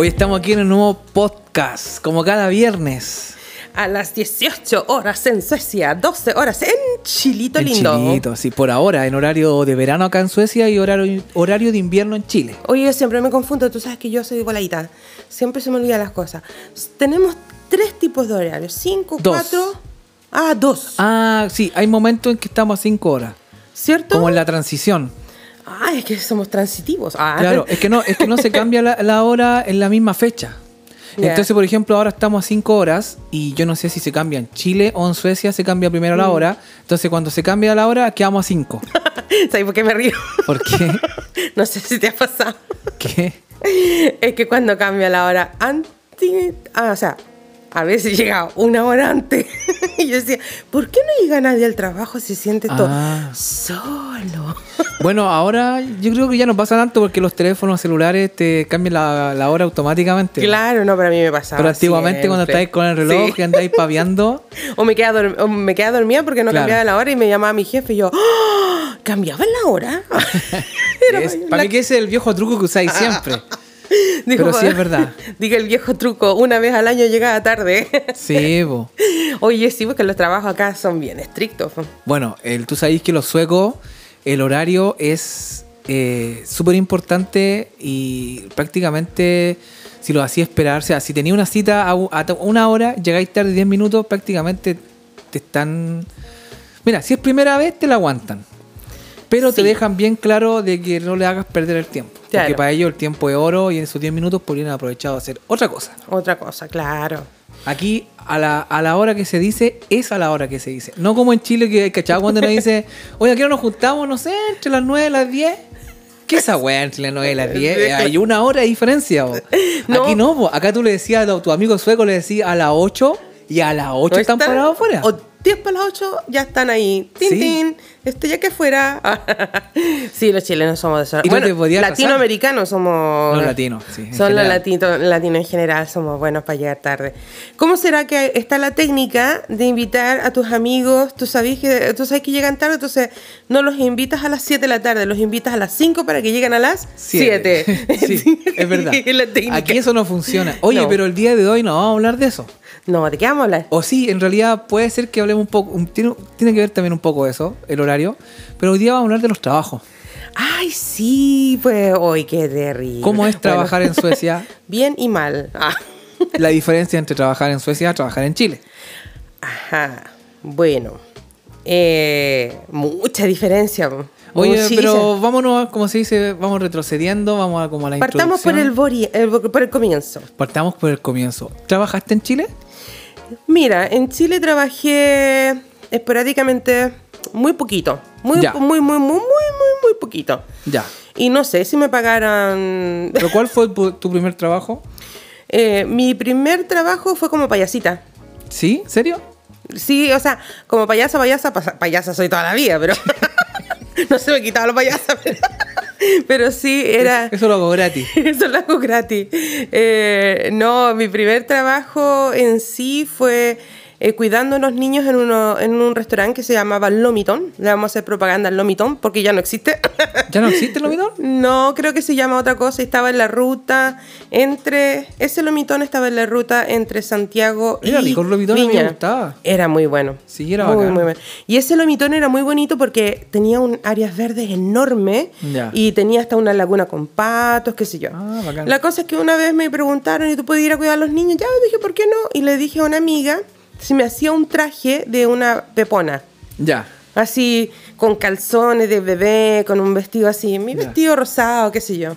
Hoy estamos aquí en un nuevo podcast, como cada viernes. A las 18 horas en Suecia, 12 horas en Chilito En lindo. Chilito, sí, por ahora, en horario de verano acá en Suecia y horario, horario de invierno en Chile. Oye, yo siempre me confundo, tú sabes que yo soy voladita. Siempre se me olvidan las cosas. Tenemos tres tipos de horarios: 5, Dos. 4. Ah, dos. Ah, sí, hay momentos en que estamos a 5 horas, ¿Cierto? como en la transición. Ah, es que somos transitivos. Ah. Claro, es que no, es que no se cambia la, la hora en la misma fecha. Entonces, por ejemplo, ahora estamos a 5 horas y yo no sé si se cambia en Chile o en Suecia, se cambia primero Mm. la hora. Entonces, cuando se cambia la hora, quedamos a 5. ¿Sabes por qué me río? ¿Por qué? no sé si te ha pasado. ¿Qué? Es que cuando cambia la hora antes. Ah, o sea, a veces llega una hora antes. y yo decía, ¿por qué no llega nadie al trabajo si siente todo Ah. solo? Bueno, ahora yo creo que ya no pasa tanto porque los teléfonos celulares te cambian la, la hora automáticamente. Claro, no, pero a mí me pasaba. Pero antiguamente cuando estáis con el reloj Sí. y andáis paviando, O me o me quedaba dormida porque no Claro. cambiaba la hora y me llamaba mi jefe y yo, ¡Ah! ¿cambiaban la hora? Era es- la- para mí que ese es el viejo truco que usáis siempre. dijo, pero sí es verdad. Diga el viejo truco, una vez al año llegaba tarde. Sí, bo. Oye, sí, porque los trabajos acá son bien estrictos. Bueno, el, tú sabéis que los suecos, el horario es eh, súper importante y prácticamente si lo hacía esperar, o sea, si tenía una cita a, a una hora, llegáis tarde 10 minutos, prácticamente te están... Mira, si es primera vez, te la aguantan. Pero te dejan bien claro de que no le hagas perder el tiempo. Porque para ellos el tiempo es oro y en esos 10 minutos podrían aprovechado a hacer otra cosa. Otra cosa, claro. Aquí, a la, a la hora que se dice, es a la hora que se dice. No como en Chile, que cachado cuando nos dice, oye, aquí nos juntamos, no sé, entre las 9 y las 10. ¿Qué es esa weá entre las 9 y las 10? Hay una hora de diferencia. bo. No. Aquí no, bo. acá tú le decías a tu amigo sueco, le decías a las 8 y a las 8 No están parados afuera. O 10 para las 8 ya están ahí. Tin, Sí. tin. Esto ya que fuera. sí, los chilenos somos de eso. Y no te podías casar. latinoamericanos somos. Los latinos, sí, en Son los latinos latinos en general, somos buenos para llegar tarde. ¿Cómo será que está la técnica de invitar a tus amigos? Tú sabes que, tú sabes que llegan tarde, entonces no los invitas a las 7 de la tarde, los invitas a las 5 para que lleguen a las 7. sí, es verdad. Aquí eso no funciona. Oye, No. pero el día de hoy no vamos a hablar de eso. No, ¿de qué vamos a hablar? O sí, en realidad puede ser que hablemos un poco, un- tiene, tiene que ver también un poco eso, el horario, pero hoy día vamos a hablar de los trabajos. Ay, sí, pues, hoy qué terrible. ¿Cómo es Bueno, trabajar en Suecia? Bien y mal. Ah, La diferencia entre trabajar en Suecia y trabajar en Chile. Ajá, bueno. Eh, mucha diferencia. Oye, muchísima. pero vámonos, como se dice, vamos retrocediendo, vamos a como a la Partamos por el, bori- el- por el comienzo. Partamos por el comienzo. ¿Trabajaste en Chile? Mira, en Chile trabajé esporádicamente muy poquito. Muy, Ya. muy, muy, muy, muy, muy, muy poquito. Ya. Y no sé si me pagaran. ¿Pero cuál fue tu tu primer trabajo? Eh, mi primer trabajo fue como payasita. ¿Sí? ¿Serio? Sí, o sea, como payasa, payasa, payasa soy toda la vida, pero no se me quitaba los payasa, pero, pero sí era... Eso lo hago gratis. Eso lo hago gratis. Eh, no, mi primer trabajo en sí fue eh, cuidando a los niños en, uno, en un restaurante que se llamaba Lomitón. Le vamos a hacer propaganda al Lomitón porque ya no existe. ¿Ya no existe el Lomitón? No, creo que se llama otra cosa. Estaba en la ruta entre. Ese lomitón estaba en la ruta entre Santiago y. Era rico el lomitón, a mí me Viña. gustaba. Era muy bueno. Sí, era muy, bacán. muy bueno. Y ese lomitón era muy bonito porque tenía un áreas verdes enorme Ya. y tenía hasta una laguna con patos, qué sé yo. Ah, bacán. La cosa es que una vez me preguntaron, ¿y tú puedes ir a cuidar a los niños? Ya, dije, ¿por qué no? Y le dije a una amiga si me hacía un traje de una pepona. Ya. Así, con calzones de bebé, con un vestido así, mi Ya. vestido rosado, qué sé yo.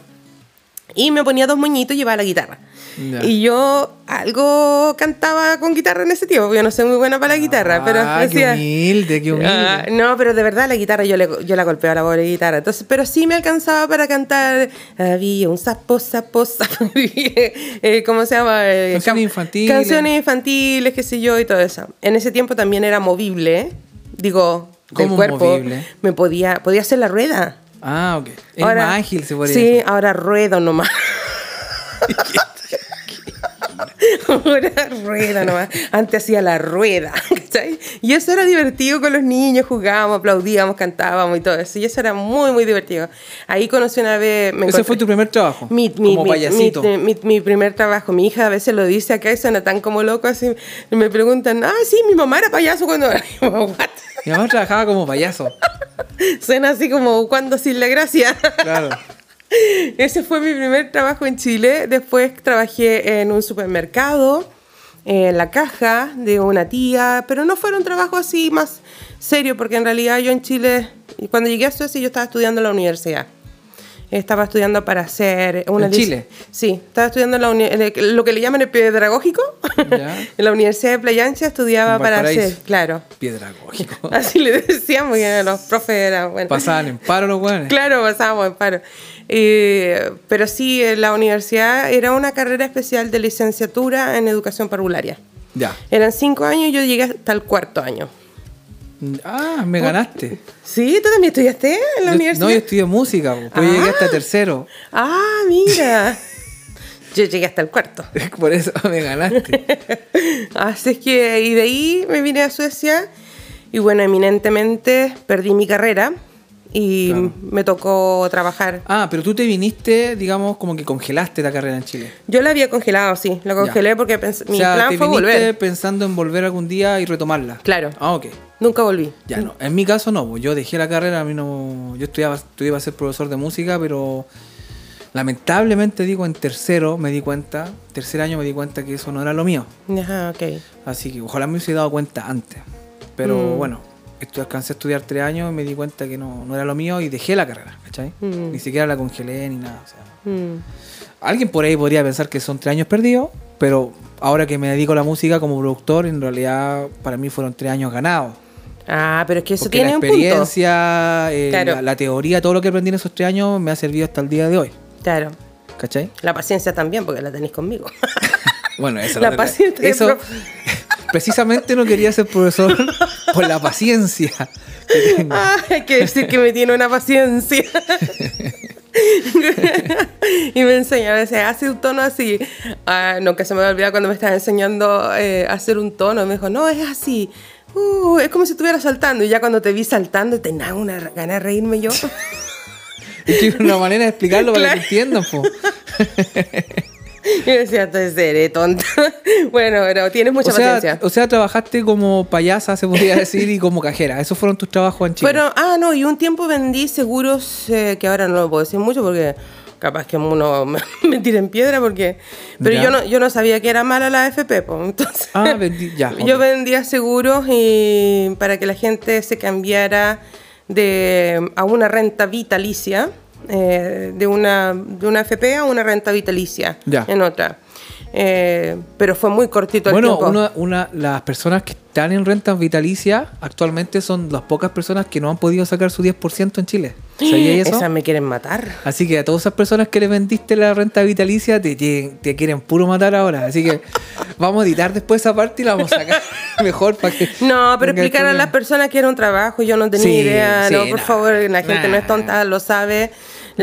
Y me ponía dos moñitos y llevaba la guitarra. Y yo algo cantaba con guitarra en ese tiempo, porque yo no soy muy buena para la guitarra, pero Ah, decía... qué humilde, qué humilde. Ah, no, pero de verdad la guitarra yo, le, yo la golpeo a la pobre guitarra. Entonces, pero sí me alcanzaba para cantar. Había un sapo, sapo, sapo. eh, ¿Cómo se llama? Eh, Canciones infantiles. Canciones infantiles, qué sé yo, y todo eso. En ese tiempo también era movible. ¿eh? Digo, del ¿Cómo cuerpo. movible? Me podía, podía hacer la rueda. Ah, ok. Es más ágil, se podría Sí, decir. ahora ruedo nomás. ahora rueda nomás. Antes hacía la rueda, ¿cachai? Y eso era divertido con los niños, jugábamos, aplaudíamos, cantábamos y todo eso. Y eso era muy, muy divertido. Ahí conocí una vez... Me Ese fue tu primer trabajo. Mi, mi, como mi- payasito. mi- primer trabajo. Mi hija a veces lo dice acá y suena tan como loco así. Me preguntan, ah, sí, mi mamá era payaso cuando "What?". Mi mamá trabajaba como payaso. Suena así como cuando sin la gracia. Claro. Ese fue mi primer trabajo en Chile. Después trabajé en un supermercado, en la caja de una tía, pero no fueron trabajos así más serios, porque en realidad yo en Chile, y cuando llegué a Suecia, yo estaba estudiando en la universidad. Estaba estudiando para hacer una ¿En Chile? Sí, estaba estudiando en la en lo que le llaman el pedagógico. Ya. en la Universidad de Playa Ancha estudiaba para hacer, claro. Piedragógico. Así le decíamos, que los profes eran, bueno. Pasaban en paro los weones. Claro, pasábamos en paro. Eh, pero sí, en la universidad era una carrera especial de licenciatura en educación parvularia. Ya. Eran cinco años y yo llegué hasta el cuarto año. Ah, me ganaste. ¿Sí? ¿Tú también estudiaste en la Yo- universidad? no, yo estudié música. Pues Ah. llegué hasta tercero. Ah, mira. yo llegué hasta el cuarto. Por eso me ganaste. Así es que, y de ahí me vine a Suecia y bueno, eminentemente perdí mi carrera y Claro. me tocó trabajar. Ah, pero tú te viniste, digamos, como que congelaste la carrera en Chile. Yo la había congelado, sí, la congelé porque pens- mi o sea, plan te fue viniste volver. pensando en volver algún día y retomarla. Claro. Ah, ok. Nunca volví. Ya no. En mi caso no, pues yo dejé la carrera, a mí no. Yo estudiaba, estudiaba a ser profesor de música, pero lamentablemente digo en tercero me di cuenta, tercer año me di cuenta que eso no era lo mío. Ajá, ok. Así que ojalá me hubiese dado cuenta antes. Pero Mm. bueno, alcancé a estudiar tres años y me di cuenta que no, no era lo mío y dejé la carrera, ¿cachai? Mm. Ni siquiera la congelé ni nada. o sea. Mm. Alguien por ahí podría pensar que son tres años perdidos, pero ahora que me dedico a la música como productor, en realidad para mí fueron tres años ganados. Ah, pero es que eso Porque tiene la un punto. experiencia, eh, Claro. la, la teoría, todo lo que aprendí en esos tres años me ha servido hasta el día de hoy. Claro. ¿Cachai? La paciencia también, porque la tenéis conmigo. Bueno, eso La lo- paciencia Eso, precisamente no quería ser profesor por la paciencia que tengo. Ah, hay que decir que me tiene una paciencia. y me enseña a veces, hace un tono así. Ah, nunca se me va a olvidar cuando me estaba enseñando eh, a hacer un tono. Me dijo, no, es así. Uh, es como si estuviera saltando. Y ya cuando te vi saltando, tenía una gana de reírme yo. Es que es una manera de explicarlo para Claro. que entiendan, po. y decía, te seré tonta. bueno, pero tienes mucha O sea, paciencia. o sea, trabajaste como payasa, se podría decir, y como cajera. Esos fueron tus trabajos en Chile. Pero, ah, no, y un tiempo vendí seguros eh, que ahora no lo puedo decir mucho porque capaz que uno me, tire en piedra porque... Pero Ya. yo no, yo no sabía que era mala la AFP, pues, entonces... Ah, vendí, ya. Yo vendía seguros y para que la gente se cambiara de, a una renta vitalicia, eh, de, una, de una AFP a una renta vitalicia Ya. en otra. Eh, pero fue muy cortito el Bueno, tiempo. una, una, las personas que están en rentas vitalicias actualmente son las pocas personas que no han podido sacar su 10% en Chile. ¿Sabías eso? Esas me quieren matar. Así que a todas esas personas que le vendiste la renta vitalicia te, quieren- te quieren puro matar ahora. Así que vamos a editar después esa parte y la vamos a sacar mejor para que. No, pero explicar a las personas que era un trabajo, yo no tenía Sí, idea, sí, no, por nah, favor, la gente no es tonta, lo sabe,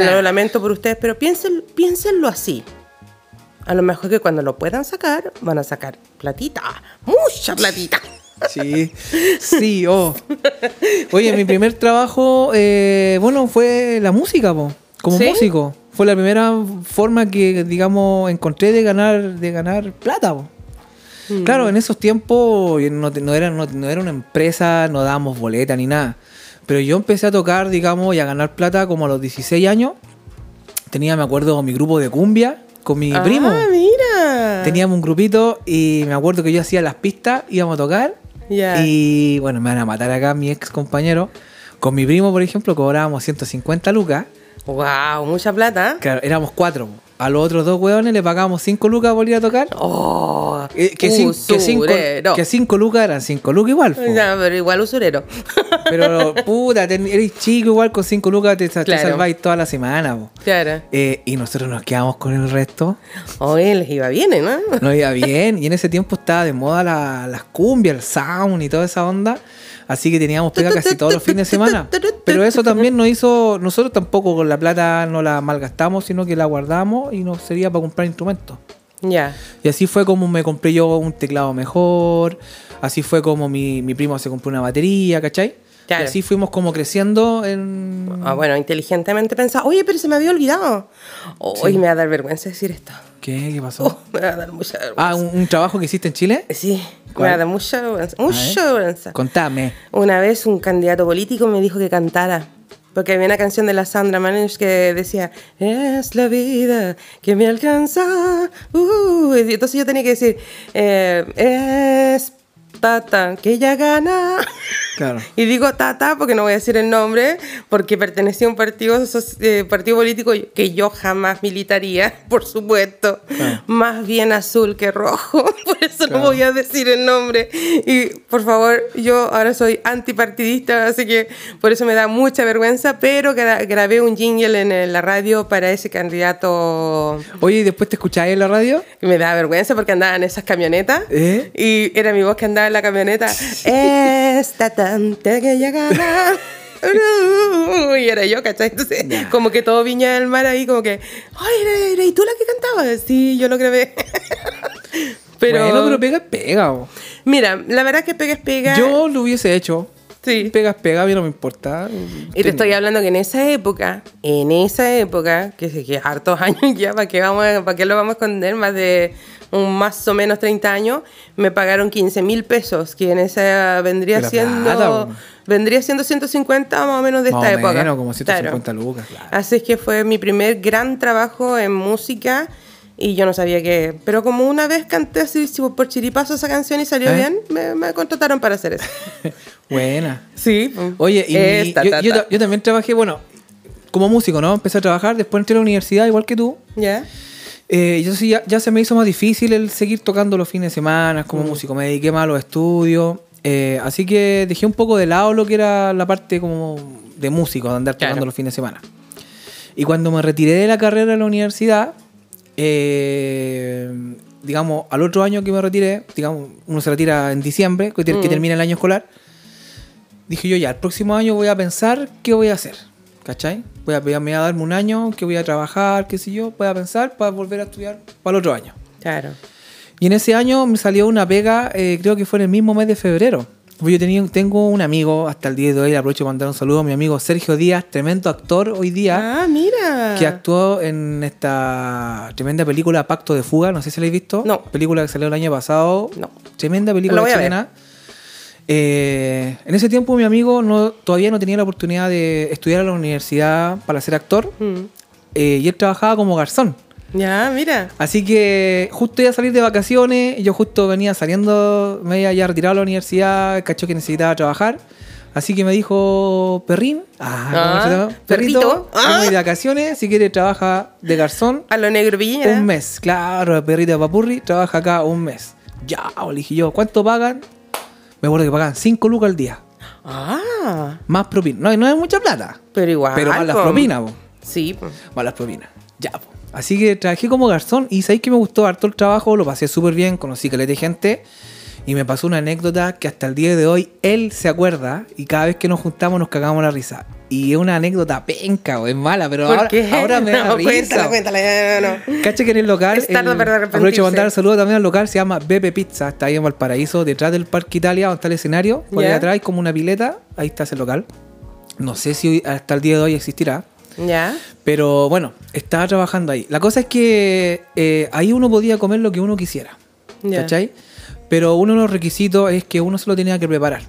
Nah. lo lamento por ustedes, pero piensen, piénsenlo así. A lo mejor que cuando lo puedan sacar, van a sacar platita, mucha platita. Sí, sí, oh. Oye, mi primer trabajo, eh, bueno, fue la música, po, como ¿Sí? músico. Fue la primera forma que, digamos, encontré de ganar, de ganar plata, po. Mm. Claro, en esos tiempos yo no, te- no era, no, no era una empresa, no dábamos boleta ni nada. Pero yo empecé a tocar, digamos, y a ganar plata como a los 16 años. Tenía, me acuerdo, mi grupo de cumbia con mi ah, primo. mira. Teníamos un grupito y me acuerdo que yo hacía las pistas, íbamos a tocar. Ya. Y bueno, me van a matar acá mi ex compañero. Con mi primo, por ejemplo, cobrábamos 150 lucas. Wow, mucha plata. Claro, éramos cuatro. A los otros dos hueones le pagábamos 5 lucas por ir a tocar. Oh, Eh, que, cin- que cinco, que cinco lucas eran 5 lucas igual. po. Pero igual usurero. Pero puta, ten- eres chico igual con 5 lucas te, te Claro. salváis toda la semana. po. claro. Eh, y nosotros nos quedamos con el resto. Oye, les iba bien, ¿eh, ¿no? Nos iba bien. Y en ese tiempo estaba de moda la- las cumbias, el sound y toda esa onda. Así que teníamos pega casi todos los fines de semana. Pero eso también nos hizo. Nosotros tampoco con la plata no la malgastamos, sino que la guardamos y nos sería para comprar instrumentos. Ya. Y así fue como me compré yo un teclado mejor, así fue como mi, mi primo se compró una batería, ¿cachai? Claro. Y así fuimos como creciendo en... Ah, bueno, inteligentemente pensaba, oye, pero se me había olvidado. Hoy me va a dar vergüenza decir esto. ¿Qué? ¿Qué pasó? Oh, me va a dar mucha vergüenza. Ah, ¿un, un trabajo que hiciste en Chile? Sí, me va a dar mucha vergüenza. Mucha vergüenza. Contame. Una vez un candidato político me dijo que cantara. Porque había una canción de la Sandra Manage que decía, es la vida que me alcanza. Uh, entonces yo tenía que decir, eh, es Tata que ella gana. Claro. Y digo Tata porque no voy a decir el nombre, porque pertenecía a un partido, eh, partido político que yo jamás militaría, por supuesto. Claro. Más bien azul que rojo, por eso Claro. no voy a decir el nombre. Y por favor, yo ahora soy antipartidista, así que por eso me da mucha vergüenza, pero gra- grabé un jingle en, la radio para ese candidato. Oye, ¿y después te escucháis en la radio? Me da vergüenza porque andaba en esas camionetas. ¿Eh? Y era mi voz que andaba en la camioneta. Esta tanta que gana. Y era yo, ¿cachai? Entonces, como que todo Viña del Mar ahí, como que, ay, ¿y tú la que cantabas? Sí, yo lo grabé. pero, Bueno, pero pega es pega. bo. mira, la verdad que pega es pega. Yo lo hubiese hecho. sí. Pega es pega, a mí no me importa. Y te estoy hablando que en esa época, en esa época, que que hartos años ya, ¿para qué, vamos ¿para qué lo vamos a esconder? Más de un más o menos 30 años, me pagaron 15 mil pesos, que en esa vendría siendo plata, vendría siendo 150 más o menos de Más esta o época. menos, como 150 Claro. lucas, claro. Así es que fue mi primer gran trabajo en música y yo no sabía qué. Pero como una vez canté así por chiripazo esa canción y salió ¿Eh? bien, me, me contrataron para hacer eso. Buena. Sí. Oye, y yo, ta, yo ta. ta- yo también trabajé, bueno, como músico, ¿no? Empecé a trabajar, después entré a la universidad, igual que tú. ¿Ya? Eh, yo sí, ya, ya se me hizo más difícil el seguir tocando los fines de semana como Mm. músico. Me dediqué más a los estudios. eh, así que dejé un poco de lado lo que era la parte como de músico, de andar tocando Claro. los fines de semana. Y cuando me retiré de la carrera de la universidad, eh, digamos, al otro año que me retiré, digamos, uno se retira en diciembre, que, que Mm. termina el año escolar, dije yo ya, el próximo año voy a pensar qué voy a hacer. ¿Cachai? Voy a, me voy a darme un año que voy a trabajar, qué sé yo, voy a pensar para volver a estudiar para el otro año. Claro. Y en ese año me salió una pega, eh, creo que fue en el mismo mes de febrero. Yo tenía, tengo un amigo, hasta el día de hoy, le aprovecho para mandar un saludo a mi amigo Sergio Díaz, tremendo actor hoy día, Ah, mira. que actuó en esta tremenda película Pacto de Fuga, no sé si la habéis visto. No. Película que salió el año pasado. No. Tremenda película voy a ver. Eh, en ese tiempo mi amigo no, todavía no tenía la oportunidad de estudiar a la universidad para ser actor Mm. eh, y él trabajaba como garzón. Ya, mira. Así que justo iba a salir de vacaciones, yo justo venía saliendo, me había ya retirado de la universidad, cachó que necesitaba trabajar. Así que me dijo, perrín, ah, ¿cómo Ah, se llama? perrito, ah. de vacaciones, si quieres trabaja de garzón A lo negro Piñera. un mes. Claro, perrito de papurri, trabaja acá un mes. Ya, le dije yo, ¿cuánto pagan? Me acuerdo que pagan 5 lucas al día, Ah, más propina. No, no es mucha plata, pero igual. pero más las propinas, po. Sí, po. Más las propinas. Ya, po. Así que trabajé como garzón y sabéis que me gustó harto el trabajo, lo pasé súper bien, conocí caleta de gente y me pasó una anécdota que hasta el día de hoy él se acuerda y cada vez que nos juntamos nos cagamos la risa. Y es una anécdota penca, o es mala, pero ¿Por ahora, me da no, risa. Cuéntala, cuéntala. No, no. Cacha que en el local. El- aprovecho mandar un saludo también al local, se llama Bepe Pizza, está ahí en Valparaíso, detrás del Parque Italia, donde está el escenario. Por ahí Ya. atrás hay como una pileta, ahí está ese local. No sé si hasta el día de hoy existirá. Ya. Pero bueno, estaba trabajando ahí. La cosa es que eh, ahí uno podía comer lo que uno quisiera. ¿Cachai? Pero uno de los requisitos es que uno se lo tenía que preparar.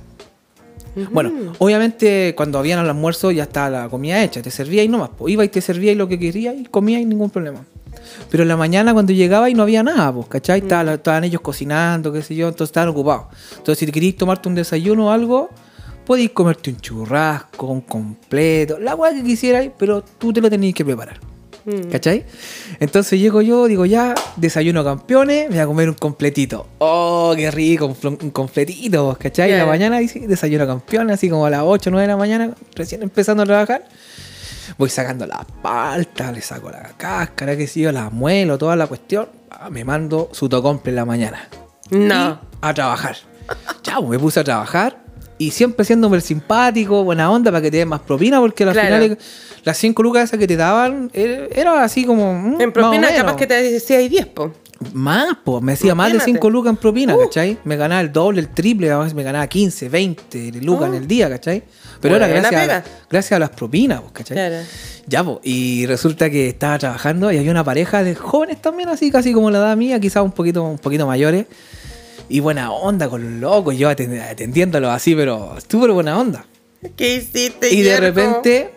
Bueno, obviamente cuando habían el almuerzo ya estaba la comida hecha, te servía y nomás. po. Iba y te servía y lo que quería y comía y ningún problema. Pero en la mañana cuando llegaba y no había nada, pues, ¿cachai? Estaba- estaban ellos cocinando, qué sé yo, entonces estaban ocupados. Entonces si te querías tomarte un desayuno o algo, podías comerte un churrasco, un completo, la hueá que quisieras, pero tú te lo tenías que preparar. Mm. ¿Cachai? Entonces llego yo, digo ya, desayuno campeones, me voy a comer un completito. ¡Oh, qué rico! Un, completito, ¿cachai? En la mañana desayuno campeones, así como a las 8 o 9 de la mañana, recién empezando a trabajar. Voy sacando la palta, le saco la cáscara, que sé yo, la muelo, toda la cuestión. Ah, Me mando su tocomple en la mañana. No. A trabajar. Chao, me puse a trabajar y siempre siendo el simpático, buena onda para que te den más propina, porque al Claro. final las 5 lucas esas que te daban er- era así como. mm, En propina capaz que te decía hay 10, po. Más, pues, me decía más de Imagínate. 5 lucas en propina, Uh. ¿cachai? Me ganaba el doble, el triple, me ganaba 15, 20 lucas en el día, ¿cachai? Pero era Buena gracias a, gracias a las propinas, pues, ¿cachai? Claro. Ya, pues, y resulta que estaba trabajando y había una pareja de jóvenes también, así casi como la edad mía, quizás un poquito, un poquito mayores. Y buena onda con los locos, yo atend- atendiéndolos así, pero súper buena onda. ¿Qué hiciste, Y de repente,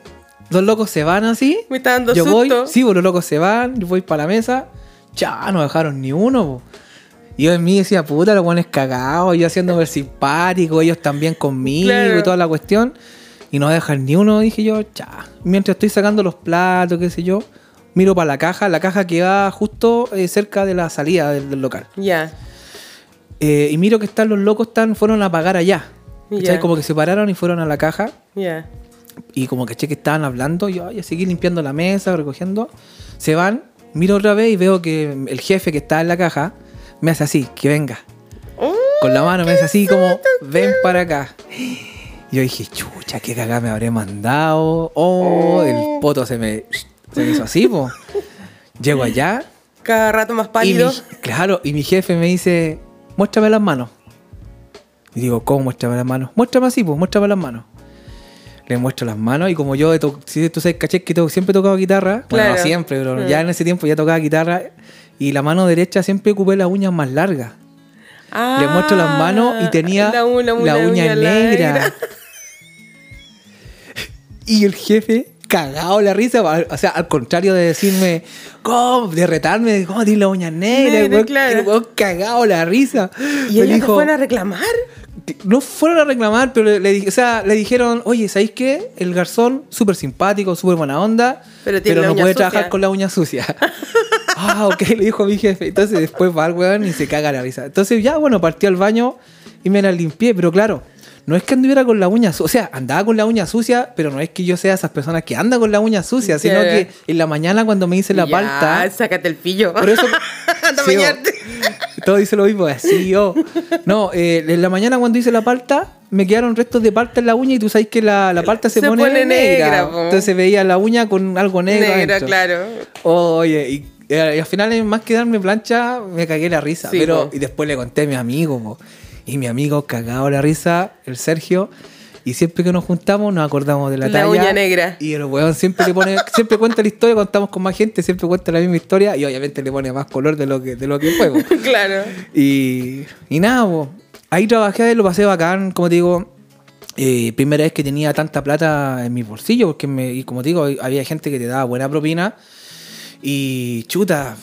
los locos se van así. Me está dando yo voy, susto. sí, pues los locos se van, yo voy para la mesa. Ya, no dejaron ni uno. po. Y yo en mí decía, puta, los buenos cagados, yo haciéndome el simpático, ellos también conmigo Claro. y toda la cuestión. Y no dejan ni uno, dije yo, ya. Mientras estoy sacando los platos, qué sé yo, miro para la caja, la caja que va justo eh, cerca de la salida del, del local. Ya. Eh, y miro que están los locos, están, fueron a pagar allá. Ya. Como que se pararon y fueron a la caja. Ya. Y como caché que estaban hablando, yo ya seguí limpiando la mesa, recogiendo. Se van, miro otra vez y veo que el jefe que está en la caja me hace así, que venga. Oh, Con la mano me hace así como, ven para acá. Y yo dije, chucha, qué cagada me habré mandado. Oh, el poto se me, se me hizo así, po. Llego allá Cada rato más y mi, pálido. claro, y mi jefe me dice, muéstrame las manos. Y digo, ¿cómo muéstrame las manos? Muéstrame así, pues, muéstrame las manos. Le muestro las manos y como yo, si tú sabes, caché que to- siempre he tocado guitarra, bueno, no Claro. siempre, pero Mm. ya en ese tiempo ya tocaba guitarra y la mano derecha siempre ocupé las uñas más largas. Le muestro las manos y tenía Ah, la, u- la uña, negra. y el jefe cagado la risa, o sea, al contrario de decirme, ¿cómo? De retarme, ¿cómo tienes la uña negra? Weón- claro. el weón cagado la risa. ¿Y ellos dijo- fueron a reclamar? no fueron a reclamar, pero le, le di- o sea, le dijeron, oye, ¿sabéis qué? El garzón, súper simpático, súper buena onda, Pero tiene no puede sucia". trabajar con la uña sucia. ah, ok, le dijo mi jefe. Entonces después va el weón y se caga la risa. Entonces ya, bueno, partió al baño y me la limpié, pero claro, no es que anduviera con la uña sucia, o sea, andaba con la uña sucia, pero no es que yo sea esas personas que andan con la uña sucia, sino que en la mañana cuando me hice la Ya, palta... sácate el pillo. Por eso. Anda Sí, bañarte. o- Todo dice lo mismo, así yo. No, eh, en la mañana cuando hice la palta, me quedaron restos de palta en la uña y tú sabes que la, la palta se, Se pone, pone negra. negra. Entonces veía la uña con algo negro. Negra, adentro. claro. Oye, y, eh, y al final, más que darme plancha, me cagué la risa. Sí, pero, po. y después le conté a mi amigo, po. Y mi amigo cagado la risa, el Sergio. Y siempre que nos juntamos nos acordamos de la, La talla. uña negra. Y el weón siempre le pone, siempre cuenta la historia, cuando estamos con más gente, siempre cuenta la misma historia y obviamente le pone más color de lo que, de lo que fue. claro. Y, y nada, po. ahí trabajé, lo pasé bacán, como te digo. eh, primera vez que tenía tanta plata en mi bolsillo, porque me, y como te digo, había gente que te daba buena propina. Y chuta,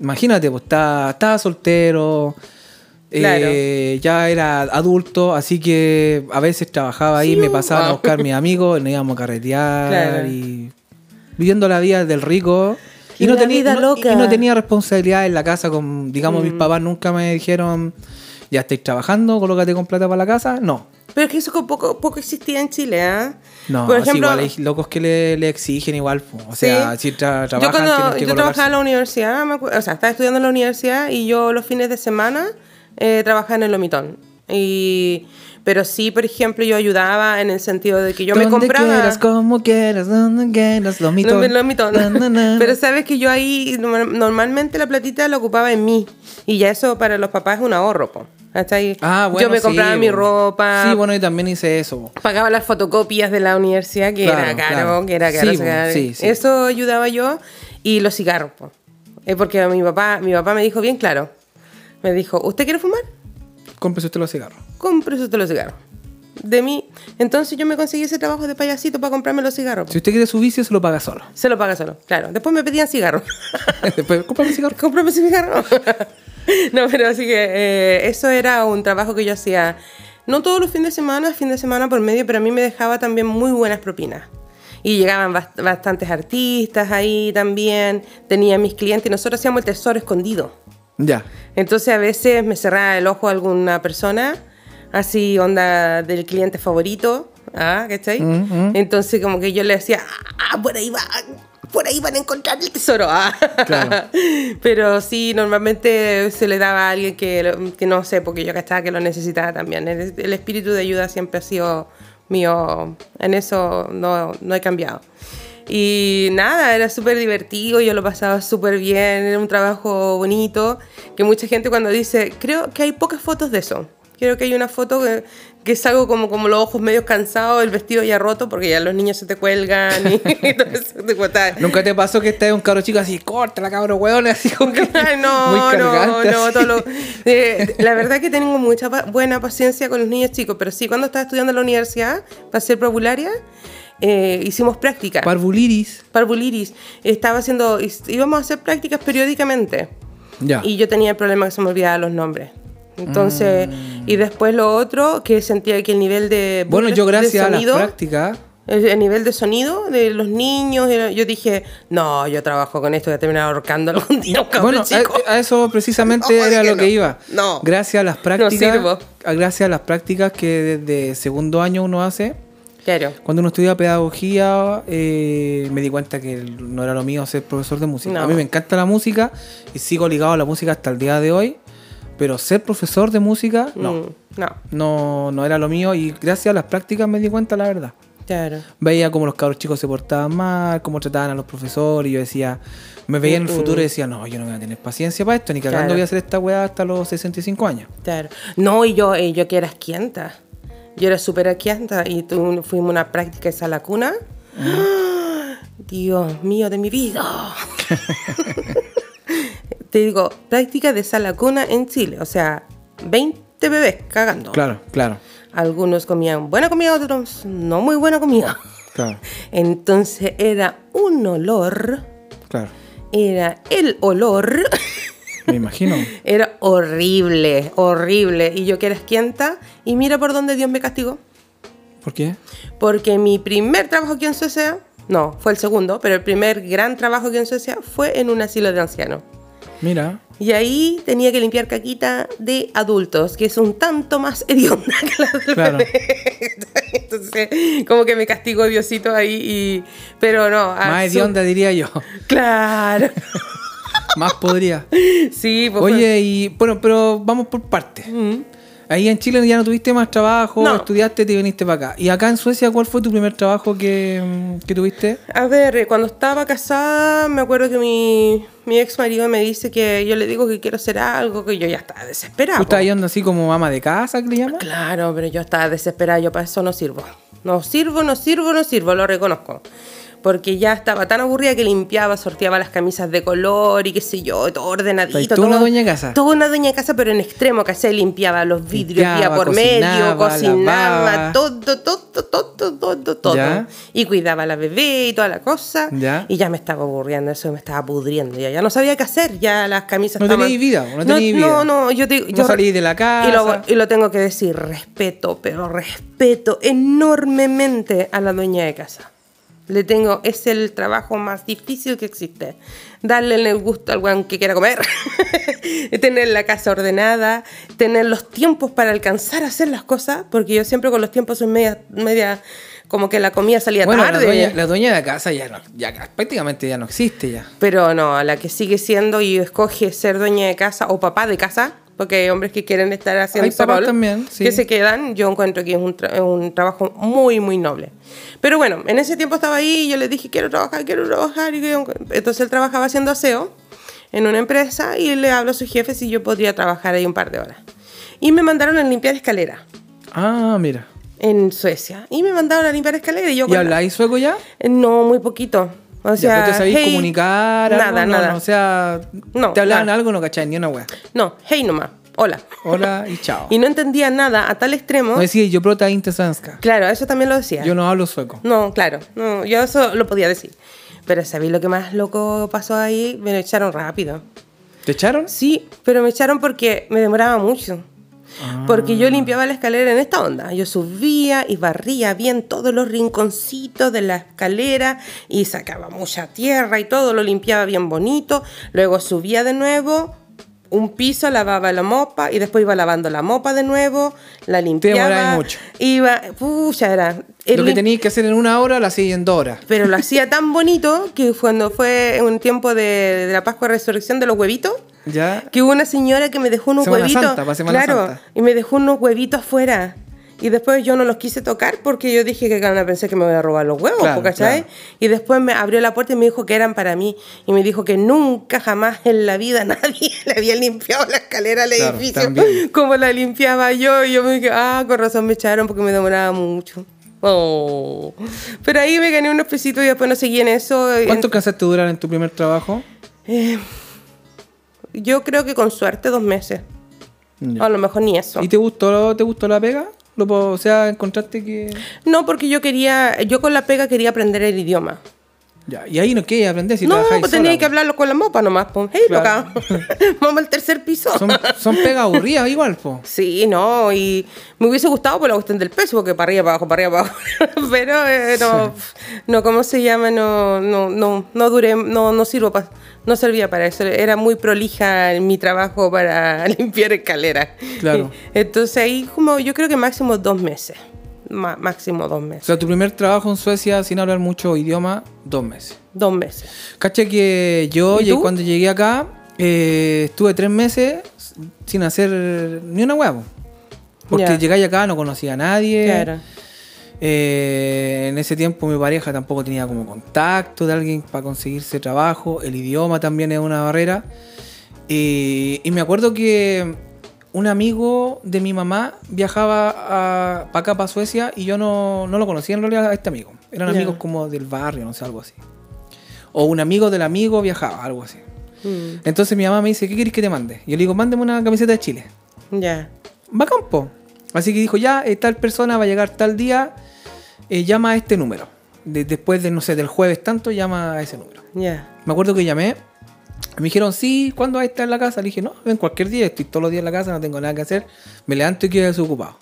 imagínate, pues estaba, estaba soltero, eh, ya era adulto, así que a veces trabajaba ahí, Sí, me pasaban a wow. buscar mis amigos, nos íbamos a carretear Claro. y viviendo la vida del rico. Y Y no, tenía, no- loca. y no tenía responsabilidad en la casa, con, digamos, Mm. mis papás nunca me dijeron, ya estáis trabajando, colócate con plata para la casa. No, Pero es que eso poco, poco existía en Chile, ¿ah? no, Por ejemplo, igual hay locos que le, le exigen igual. O sea, Sí. si tra- yo trabajan, cuando tienen que yo colocarse. trabajaba en la universidad, me o sea, estaba estudiando en la universidad y yo los fines de semana eh, trabajaba en el lomitón. Y, pero sí, por ejemplo, yo ayudaba en el sentido de que yo me Donde compraba... quieras, como quieras, donde quieras, lo mito. No, me- lo mitón. Na, na. Pero sabes que yo ahí normal- normalmente la platita la ocupaba en mí. Y ya eso para los papás es un ahorro, po. ¿Hasta ahí? Ah, bueno, yo me sí, compraba mi ropa. Sí, bueno, yo también hice eso. Pagaba las fotocopias de la universidad, que Claro, era caro, claro. que era caro. Sí, sí. Eso ayudaba yo. Y los cigarros, po. Eh, porque mi papá, mi papá me dijo bien claro. Me dijo, ¿usted quiere fumar? Cómprese usted los cigarros. Cómprese usted los cigarros. De mí. Entonces yo me conseguí ese trabajo de payasito para comprarme los cigarros. Si usted quiere su vicio, se lo paga solo. Se lo paga solo, claro. Después me pedían cigarros. Después, cómprame cigarros. cómprame ese cigarro. no, pero así que eh, eso era un trabajo que yo hacía, no todos los fines de semana, fin de semana por medio, pero a mí me dejaba también muy buenas propinas. Y llegaban bast- bastantes artistas ahí también, tenía mis clientes y nosotros hacíamos el tesoro escondido. Ya. Entonces a veces me cerraba el ojo a alguna persona, así onda del cliente favorito, ¿ah? ¿cachai? Mm, Entonces como que yo le decía, ah, por ahí va, por ahí van a encontrar el tesoro. ah". Claro. Pero sí, normalmente se le daba a alguien que, que no sé, porque yo cachaba que lo necesitaba también. El, el espíritu de ayuda siempre ha sido mío, en eso no, no he cambiado. Y nada, era súper divertido, yo lo pasaba súper bien, era un trabajo bonito, que mucha gente cuando dice, creo que hay pocas fotos de eso. Creo que hay una foto que, que salgo como, como los ojos medio cansados, el vestido ya roto, porque ya los niños se te cuelgan y, todo eso te. ¿Nunca te pasó que estás un cabro chico así, corta la cabro hueón, así como que no, muy no, cargante, no, todo lo- eh, la verdad que tengo mucha pa- buena paciencia con los niños chicos, pero sí cuando estaba estudiando en la universidad, para ser probularia, eh, hicimos prácticas. Parvuliris. Parvuliris. Estaba haciendo, íbamos a hacer prácticas periódicamente. Ya. Y yo tenía el problema que se me olvidaban los nombres. Entonces, y después lo otro, que sentía que el nivel de... bueno, yo gracias a las sonido- prácticas, el, el nivel de sonido de los niños, yo dije, no, yo trabajo con esto, voy a terminar ahorcando algún día bueno, chico. a, a eso precisamente No, era lo que no. iba. No. Gracias a las prácticas, a- gracias a las prácticas que desde segundo año uno hace, Claro. Cuando uno estudia pedagogía, eh, me di cuenta que no era lo mío ser profesor de música. No. A mí me encanta la música y sigo ligado a la música hasta el día de hoy, pero ser profesor de música, no, Mm, no, no, no era lo mío y gracias a las prácticas me di cuenta la verdad. claro. Veía cómo los cabros chicos se portaban mal, cómo trataban a los profesores y yo decía, me veía en el Mm, futuro y decía, no, yo no voy a tener paciencia para esto, ni cagando Claro. voy a hacer esta weá hasta los 65 años. Claro. No, y yo, eh, yo que era asquienta. Yo era súper asquienta y tu- fuimos a una práctica de sala cuna. ¡Ah! Dios mío de mi vida. Te digo, práctica de sala cuna en Chile. O sea, 20 bebés cagando. Claro, claro, Algunos comían buena comida, otros no muy buena comida. claro, Entonces era un olor, claro. era el olor. Me imagino. Era horrible, horrible. Y yo que era asquienta, y mira por dónde Dios me castigó. ¿Por qué? Porque mi primer trabajo aquí en Suecia, no, fue el segundo, pero el primer gran trabajo aquí en Suecia fue en un asilo de ancianos. Mira, Y ahí tenía que limpiar caquita de adultos, que es un tanto más hedionda que la del Claro. bebé. Entonces, como que me castigó Diosito ahí, y... pero no. más hedionda diría yo. Claro. Más podría. Sí, pues Oye, y bueno, pero vamos por partes. Mm. Ahí en Chile ya no tuviste más trabajo, No. estudiaste, te viniste para acá. ¿Y acá en Suecia cuál fue tu primer trabajo que, que tuviste? A ver, eh, cuando estaba casada, me acuerdo que mi, mi ex marido me dice que yo le digo que quiero hacer algo, que yo ya estaba desesperada. ¿Tú estabas yendo así como ama de casa, que le llaman? Claro, pero yo estaba desesperada, yo para eso no sirvo. No sirvo, no sirvo, no sirvo, lo reconozco. Porque ya estaba tan aburrida que limpiaba, sorteaba las camisas de color y qué sé yo, todo ordenadito. Una todo- dueña de casa. Toda una dueña de casa, pero en extremo, que se limpiaba los vidrios día por medio, cocinaba, todo, todo, todo, todo, todo. Y cuidaba a la bebé y toda la cosa. Ya. Y ya me estaba aburriendo, eso me estaba pudriendo. Ya, ya no sabía qué hacer, ya las camisas No estaban- vida, no teníais vida. No, no, yo te, No yo salí de la casa. y lo, y lo tengo que decir, respeto, pero respeto enormemente a la dueña de casa. Le tengo, es el trabajo más difícil que existe. Darle el gusto al guan que quiera comer, tener la casa ordenada, tener los tiempos para alcanzar a hacer las cosas, porque yo siempre con los tiempos soy media, media como que la comida salía Bueno, la tarde. dueña, la dueña de casa ya, no, ya prácticamente ya no existe ya. Pero no, la que sigue siendo y escoge ser dueña de casa o papá de casa, porque hay hombres que quieren estar haciendo Hay papás rol, también, sí. que se quedan, yo encuentro que es un, tra- un trabajo muy, muy noble. Pero bueno, en ese tiempo estaba ahí y yo le dije, quiero trabajar, quiero trabajar. Y Entonces él trabajaba haciendo aseo en una empresa y le hablo a su jefe si yo podría trabajar ahí un par de horas. Y me mandaron a limpiar escalera Ah, mira. en Suecia. Y me mandaron a limpiar escalera y yo... ¿Y habláis sueco ya? No, muy poquito. O Ya, sea, pero te sabéis hey, comunicar, algo? Nada, No, nada. no, o sea, No, te hablaban nada. algo, no cacháis ni una wea. No, hey nomás, hola. Hola y chao. Y no entendía nada a tal extremo. No decía, yo prota inte svenska. Claro, eso también lo decía. Yo no hablo sueco. No, claro, no, yo eso lo podía decir. Pero ¿sabéis lo que más loco pasó ahí? Me lo echaron rápido. ¿Te echaron? Sí, pero me echaron porque me demoraba mucho. Porque yo limpiaba la escalera en esta onda. Yo subía y barría bien todos los rinconcitos de la escalera y sacaba mucha tierra y todo, lo limpiaba bien bonito. Luego subía de nuevo un piso, lavaba la mopa y después iba lavando la mopa de nuevo, la limpiaba. demorabas mucho. Iba, pucha, era. el Lo que tenías que hacer en una hora, lo hacías en dos horas. pero lo hacía tan bonito que cuando fue un tiempo de, de la Pascua de Resurrección de los huevitos, ¿Ya? que hubo una señora que me dejó unos Semana huevitos. Santa, para Semana claro, Santa. y me dejó unos huevitos afuera. Y después yo no los quise tocar porque yo dije que gana pensé que me voy a robar los huevos, Claro, ¿cachai? claro. Y después me abrió la puerta y me dijo que eran para mí. Y me dijo que nunca jamás en la vida nadie le había limpiado la escalera al Claro, edificio también. como la limpiaba yo. Y yo me dije, ah, con razón me echaron porque me demoraba mucho. Oh. Pero ahí me gané unos pesitos y después no seguí en eso. ¿Cuánto alcanzaste a durar en tu primer trabajo? Yo creo que con suerte dos meses. A lo mejor ni eso. ¿Y te gustó, te gustó la pega? O sea, encontraste que... No, porque yo quería, yo con la pega quería aprender el idioma. Ya, y ahí no qué aprender si no, pues sola, tenía po. que hablarlo con la mopa nomás. Pues. Hey, Claro. loca, vamos al tercer piso. Son, son pegas aburridas igual, po. Sí, no, y me hubiese gustado por la cuestión del peso, porque para arriba, para abajo, para arriba, para abajo. Pero eh, no, no, ¿cómo se llama? No, no, no, no duré, no, no sirvo para, no servía para eso. Era muy prolija en mi trabajo para limpiar escaleras. Claro. Entonces ahí como, yo creo que máximo dos meses. Máximo dos O meses. sea, tu primer trabajo en Suecia sin hablar mucho idioma, dos meses. Dos meses. Cacha que yo ¿Y cuando llegué acá eh, estuve tres meses sin hacer ni una huevo. Porque Ya. llegáis acá, no conocía a nadie. Claro. Eh, en ese tiempo mi pareja tampoco tenía como contacto de alguien para conseguirse trabajo. El idioma también es una barrera. Y me acuerdo que un amigo de mi mamá viajaba para acá, para Suecia, y yo no, no lo conocía en realidad a este amigo. Eran amigos como del barrio, no sé, algo así. O un amigo del amigo viajaba, algo así. Mm, Entonces mi mamá me dice, ¿qué querés que te mande? Y yo le digo, mándeme una camiseta de Chile. ya. Va campo. Así que dijo, ya, eh, tal persona va a llegar tal día, eh, llama a este número. De- después de, no sé, del jueves tanto, llama a ese número. Ya. Me acuerdo que llamé, me dijeron, sí, ¿cuándo va a estar en la casa? Le dije, no, ven cualquier día, estoy todos los días en la casa, no tengo nada que hacer, me levanto y quedo desocupado.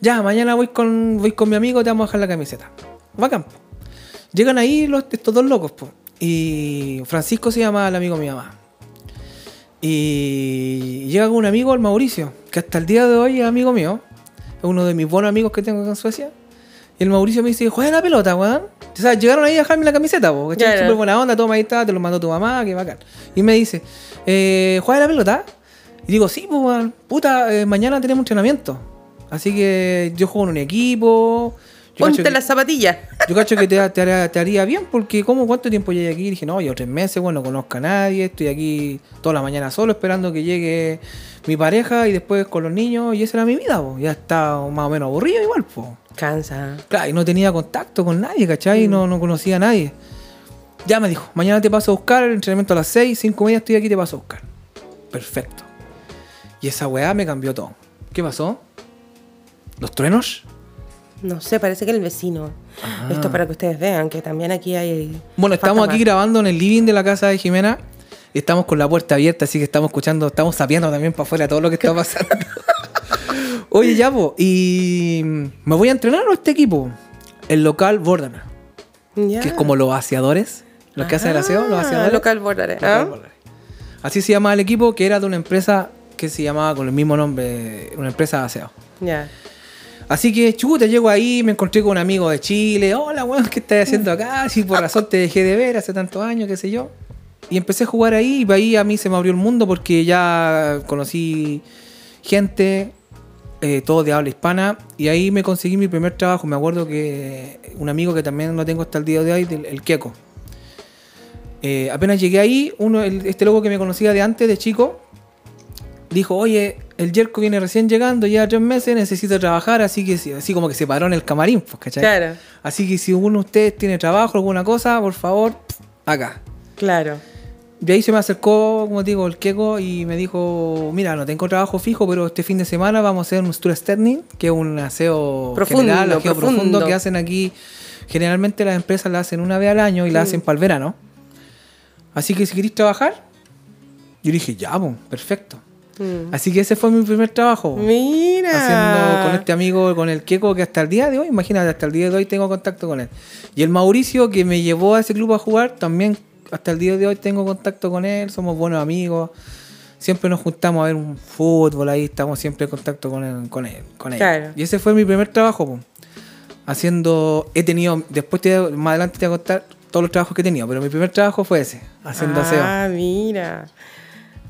Ya, mañana voy con, voy con mi amigo, te vamos a dejar la camiseta. Va campo. Llegan ahí los, estos dos locos, po. Y Francisco se llama el amigo de mi mamá. Y llega con un amigo, el Mauricio, que hasta el día de hoy es amigo mío. Es uno de mis buenos amigos que tengo acá en Suecia. Y el Mauricio me dice, juega la pelota, weón. O sea, llegaron ahí a dejarme la camiseta, po. ¿cachai? Claro. Súper buena onda, toma ahí está, te lo mandó tu mamá, qué bacán. Y me dice, eh, ¿juega la pelota? Y digo, sí, pues, weón. Puta, eh, mañana tenemos entrenamiento. Así que yo juego en un equipo. Ponte las zapatillas. yo cacho que te, te haría, te haría bien, porque ¿cómo cuánto tiempo llegué aquí? Y dije, no, yo tres meses, bueno, no conozco a nadie, estoy aquí toda la mañana solo esperando que llegue mi pareja y después con los niños, y esa era mi vida, po. ya está más o menos aburrido igual, po. Cansa. Claro, y no tenía contacto con nadie, ¿cachai? Mm. No, no conocía a nadie. Ya me dijo, mañana te paso a buscar, el entrenamiento a las 6, 5 y media estoy aquí, te paso a buscar. Perfecto. Y esa weá me cambió todo. ¿Qué pasó? ¿Los truenos? No sé, parece que el vecino. Ah. Esto para que ustedes vean que también aquí hay. Bueno, estamos aquí más. grabando en el living de la casa de Jimena. y Estamos con la puerta abierta, así que estamos escuchando, estamos sabiendo también para afuera todo lo que está pasando. Oye, ya, po, y me voy a entrenar a este equipo, el local Bordana, que es como los aseadores, los que hacen el aseo, los Ah, aseadores. Local ¿ah? Bordana. Así se llamaba el equipo, que era de una empresa que se llamaba con el mismo nombre, una empresa de aseo. Ya. Así que, chuta, llego ahí, me encontré con un amigo de Chile. Hola, weón, ¿qué estás haciendo acá? Si por razón te dejé de ver hace tantos años, qué sé yo. Y empecé a jugar ahí, y ahí a mí se me abrió el mundo porque ya conocí gente, eh, todo de habla hispana, y ahí me conseguí mi primer trabajo. Me acuerdo que un amigo que también lo tengo hasta el día de hoy, el Queco. Eh, apenas llegué ahí, uno, el- este loco que me conocía de antes, de chico, dijo, oye, el Jerko viene recién llegando, lleva tres meses, necesito trabajar, así que sí, así como que se paró en el camarín, pues, ¿cachai? Claro, Así que si uno de ustedes tiene trabajo, alguna cosa, por favor, acá. claro. De ahí se me acercó, como digo, el Keiko y me dijo, mira, no tengo trabajo fijo, pero este fin de semana vamos a hacer un tour sterning, que es un aseo Profundo, general, aseo profundo. profundo. que hacen aquí. Generalmente las empresas la hacen una vez al año y la Mm. hacen para el verano. Así que si queréis trabajar, yo dije, ya, pues, perfecto. Mm. Así que ese fue mi primer trabajo. Mira. Haciendo con este amigo, con el Keiko, que hasta el día de hoy, imagínate, hasta el día de hoy tengo contacto con él. Y el Mauricio, que me llevó a ese club a jugar, también hasta el día de hoy tengo contacto con él, somos buenos amigos. Siempre nos juntamos a ver un fútbol ahí, estamos siempre en contacto con él. Con él, con él. Claro. Y ese fue mi primer trabajo. po. Haciendo, he tenido, después te, más adelante te voy a contar todos los trabajos que he tenido, pero mi primer trabajo fue ese, haciendo aseo. Ah, mira.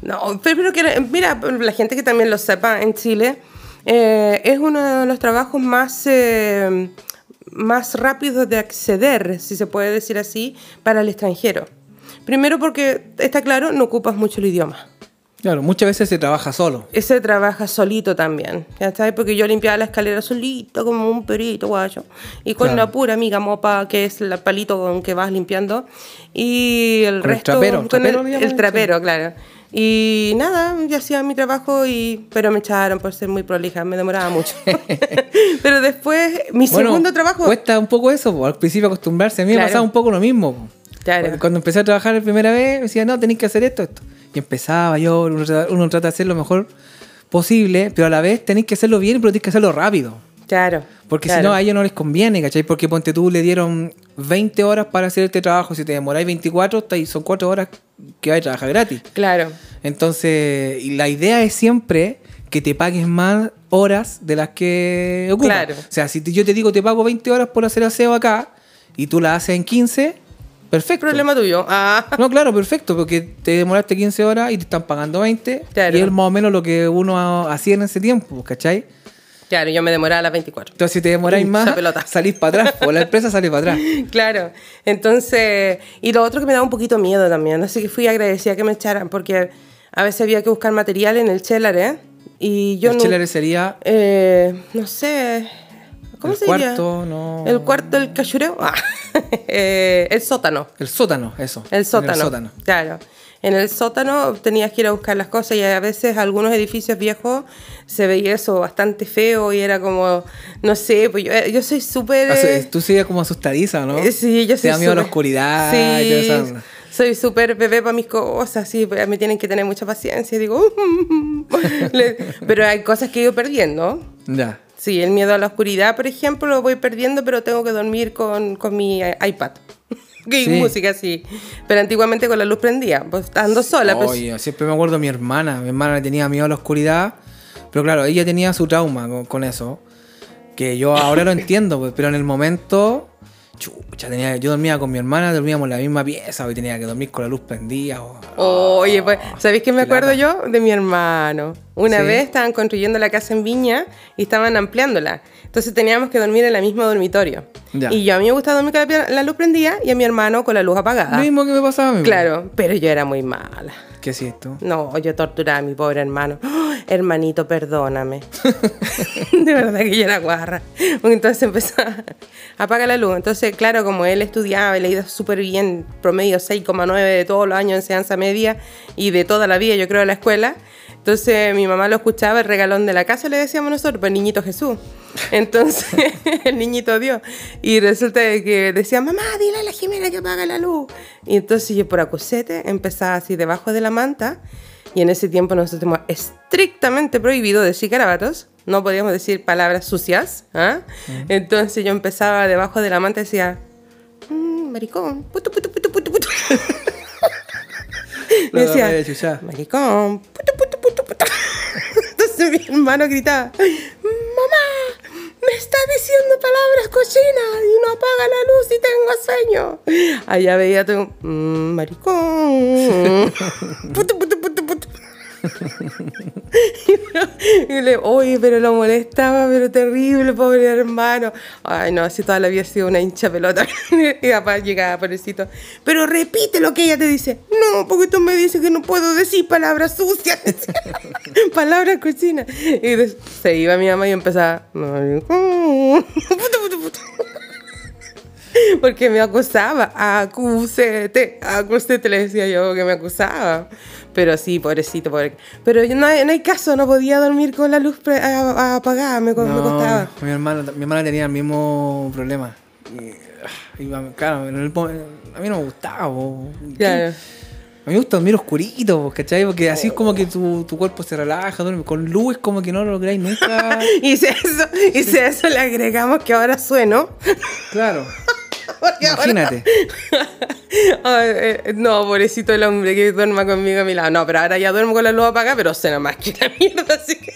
No, pero, pero que, mira, la gente que también lo sepa en Chile, eh, es uno de los trabajos más, eh, más rápidos de acceder, si se puede decir así, para el extranjero. Primero porque, está claro, no ocupas mucho el idioma. Claro, muchas veces se trabaja solo. Ese trabaja solito también, ¿ya sabes? Porque yo limpiaba la escalera solito, como un perito guayo. Y con Claro. la pura amiga mopa, que es el palito con que vas limpiando. Y el Con el resto... trapero, con trapero el, el trapero, claro. Y nada, yo hacía mi trabajo, y, pero me echaron por ser muy prolija, me demoraba mucho. pero después, mi Bueno, segundo trabajo... Cuesta un poco eso, po, al principio acostumbrarse. A mí Claro. me pasaba un poco lo mismo. po. Claro. Cuando empecé a trabajar la primera vez, me decía, no, tenéis que hacer esto, esto. Y empezaba yo, uno, trata- uno trata de hacer lo mejor posible, pero a la vez tenéis que hacerlo bien, pero tenéis que hacerlo rápido. Claro. Porque si claro. no, a ellos no les conviene, ¿cachai? Porque ponte tú, le dieron 20 horas para hacer este trabajo. Si te demoráis 24, está ahí, son 4 horas que vais a trabajar gratis. Claro. Entonces, y la idea es siempre que te pagues más horas de las que ocupas. Claro. O sea, si yo te digo te pago 20 horas por hacer aseo acá y tú la haces en 15, perfecto. Problema tuyo. Ah. No, claro, perfecto, porque te demoraste 15 horas y te están pagando 20. Claro. Y es más o menos lo que uno hacía en ese tiempo, ¿cachai? Claro, yo me demoraba a las 24. Entonces, si te demoráis más, salís para atrás, o la empresa sale para atrás. Claro, entonces, y lo otro que me daba un poquito miedo también, así que fui agradecida que me echaran, porque a veces había que buscar material en el Chelar, ¿eh? Y yo el no, sería eh, no sé, ¿cómo el se diría? cuarto, no. El cuarto, el cachureo, Ah, eh, el sótano. El sótano, eso. El sótano. El sótano. Claro. En el sótano tenías que ir a buscar las cosas y a veces algunos edificios viejos se veía eso bastante feo y era como, no sé, pues yo, yo soy súper... Eh, Tú serías como asustadiza, ¿no? Eh, Sí, yo Te soy da miedo la súper- oscuridad Sí, y toda esa onda. soy súper bebé para mis cosas, sí, pues, me tienen que tener mucha paciencia. Digo, Le- pero hay cosas que he ido perdiendo. Ya. Sí, el miedo a la oscuridad, por ejemplo, lo voy perdiendo, pero tengo que dormir con, con mi i- iPad. Y Sí. música, sí. Pero antiguamente con la luz prendida, pues estando sola. pues, Oye, siempre me acuerdo de mi hermana. Mi hermana le tenía miedo a la oscuridad. Pero claro, ella tenía su trauma con, con eso. Que yo ahora lo entiendo, pues, pero en el momento. Chucha, tenía, yo dormía con mi hermana, dormíamos en la misma pieza y tenía que dormir con la luz prendida. o- Oye, pues, ¿sabéis qué me lata. acuerdo yo? De mi hermano. Una Sí. vez estaban construyendo la casa en Viña y estaban ampliándola. Entonces teníamos que dormir en el mismo dormitorio. Ya. Y yo a mí me gustaba dormir con la, la luz prendida y a mi hermano con la luz apagada. Lo mismo que me pasaba a mí. Claro, pero yo era muy mala. ¿Qué es esto? No, yo torturaba a mi pobre hermano. ¡Oh! hermanito, perdóname. de verdad que yo era guarra. Entonces empezó a apaga la luz. Entonces, claro, como él estudiaba le iba súper bien, promedio 6,9 de todos los años de enseñanza media y de toda la vida, yo creo, de la escuela. Entonces mi mamá lo escuchaba, el regalón de la casa le decíamos nosotros, pues niñito Jesús. Entonces el niñito Dios. Y resulta que decía, mamá, dile a la Jimena que apaga la luz. Y entonces yo por acusete empezaba así debajo de la manta. Y en ese tiempo nosotros teníamos estrictamente prohibido decir garabatos. No podíamos decir palabras sucias. ¿ah? Entonces yo empezaba debajo de la manta y decía, "Mm, maricón, puto, puto, puto, puto, puto. Y decía, maricón, puto, puto, puto, puto. Entonces mi hermano gritaba, mamá, me está diciendo palabras cochinas y no apaga la luz y tengo sueño. Allá veía tú, "Mm, maricón, puto, puto. y le, oye, pero lo molestaba, pero terrible, pobre hermano. Ay, no, así toda la vida ha sido una hincha pelota. y papá llegaba, pobrecito. Pero repite lo que ella te dice. No, porque tú me dices que no puedo decir palabras sucias. palabras cochinas. Y se iba mi mamá y empezaba. Porque me acusaba, acúsete, acúsete, le decía yo que me acusaba. Pero sí, pobrecito, pobre. Pero no hay, no hay caso, no podía dormir con la luz apagada, me, costaba. Mi hermana, mi hermana tenía el mismo problema. Y, ah, claro, a mí no me gustaba. Claro. A mí me gusta dormir oscurito, ¿cachai? Porque así es como que tu, tu cuerpo se relaja, duerme. Con luz es como que no lo lográis nunca. Y si eso, y si eso le agregamos que ahora sueno. claro. Ahora- Imagínate. Eh, no, pobrecito el hombre que duerma conmigo a mi lado. No, pero ahora ya duermo con la luz apagada, pero suena más que la mierda, así que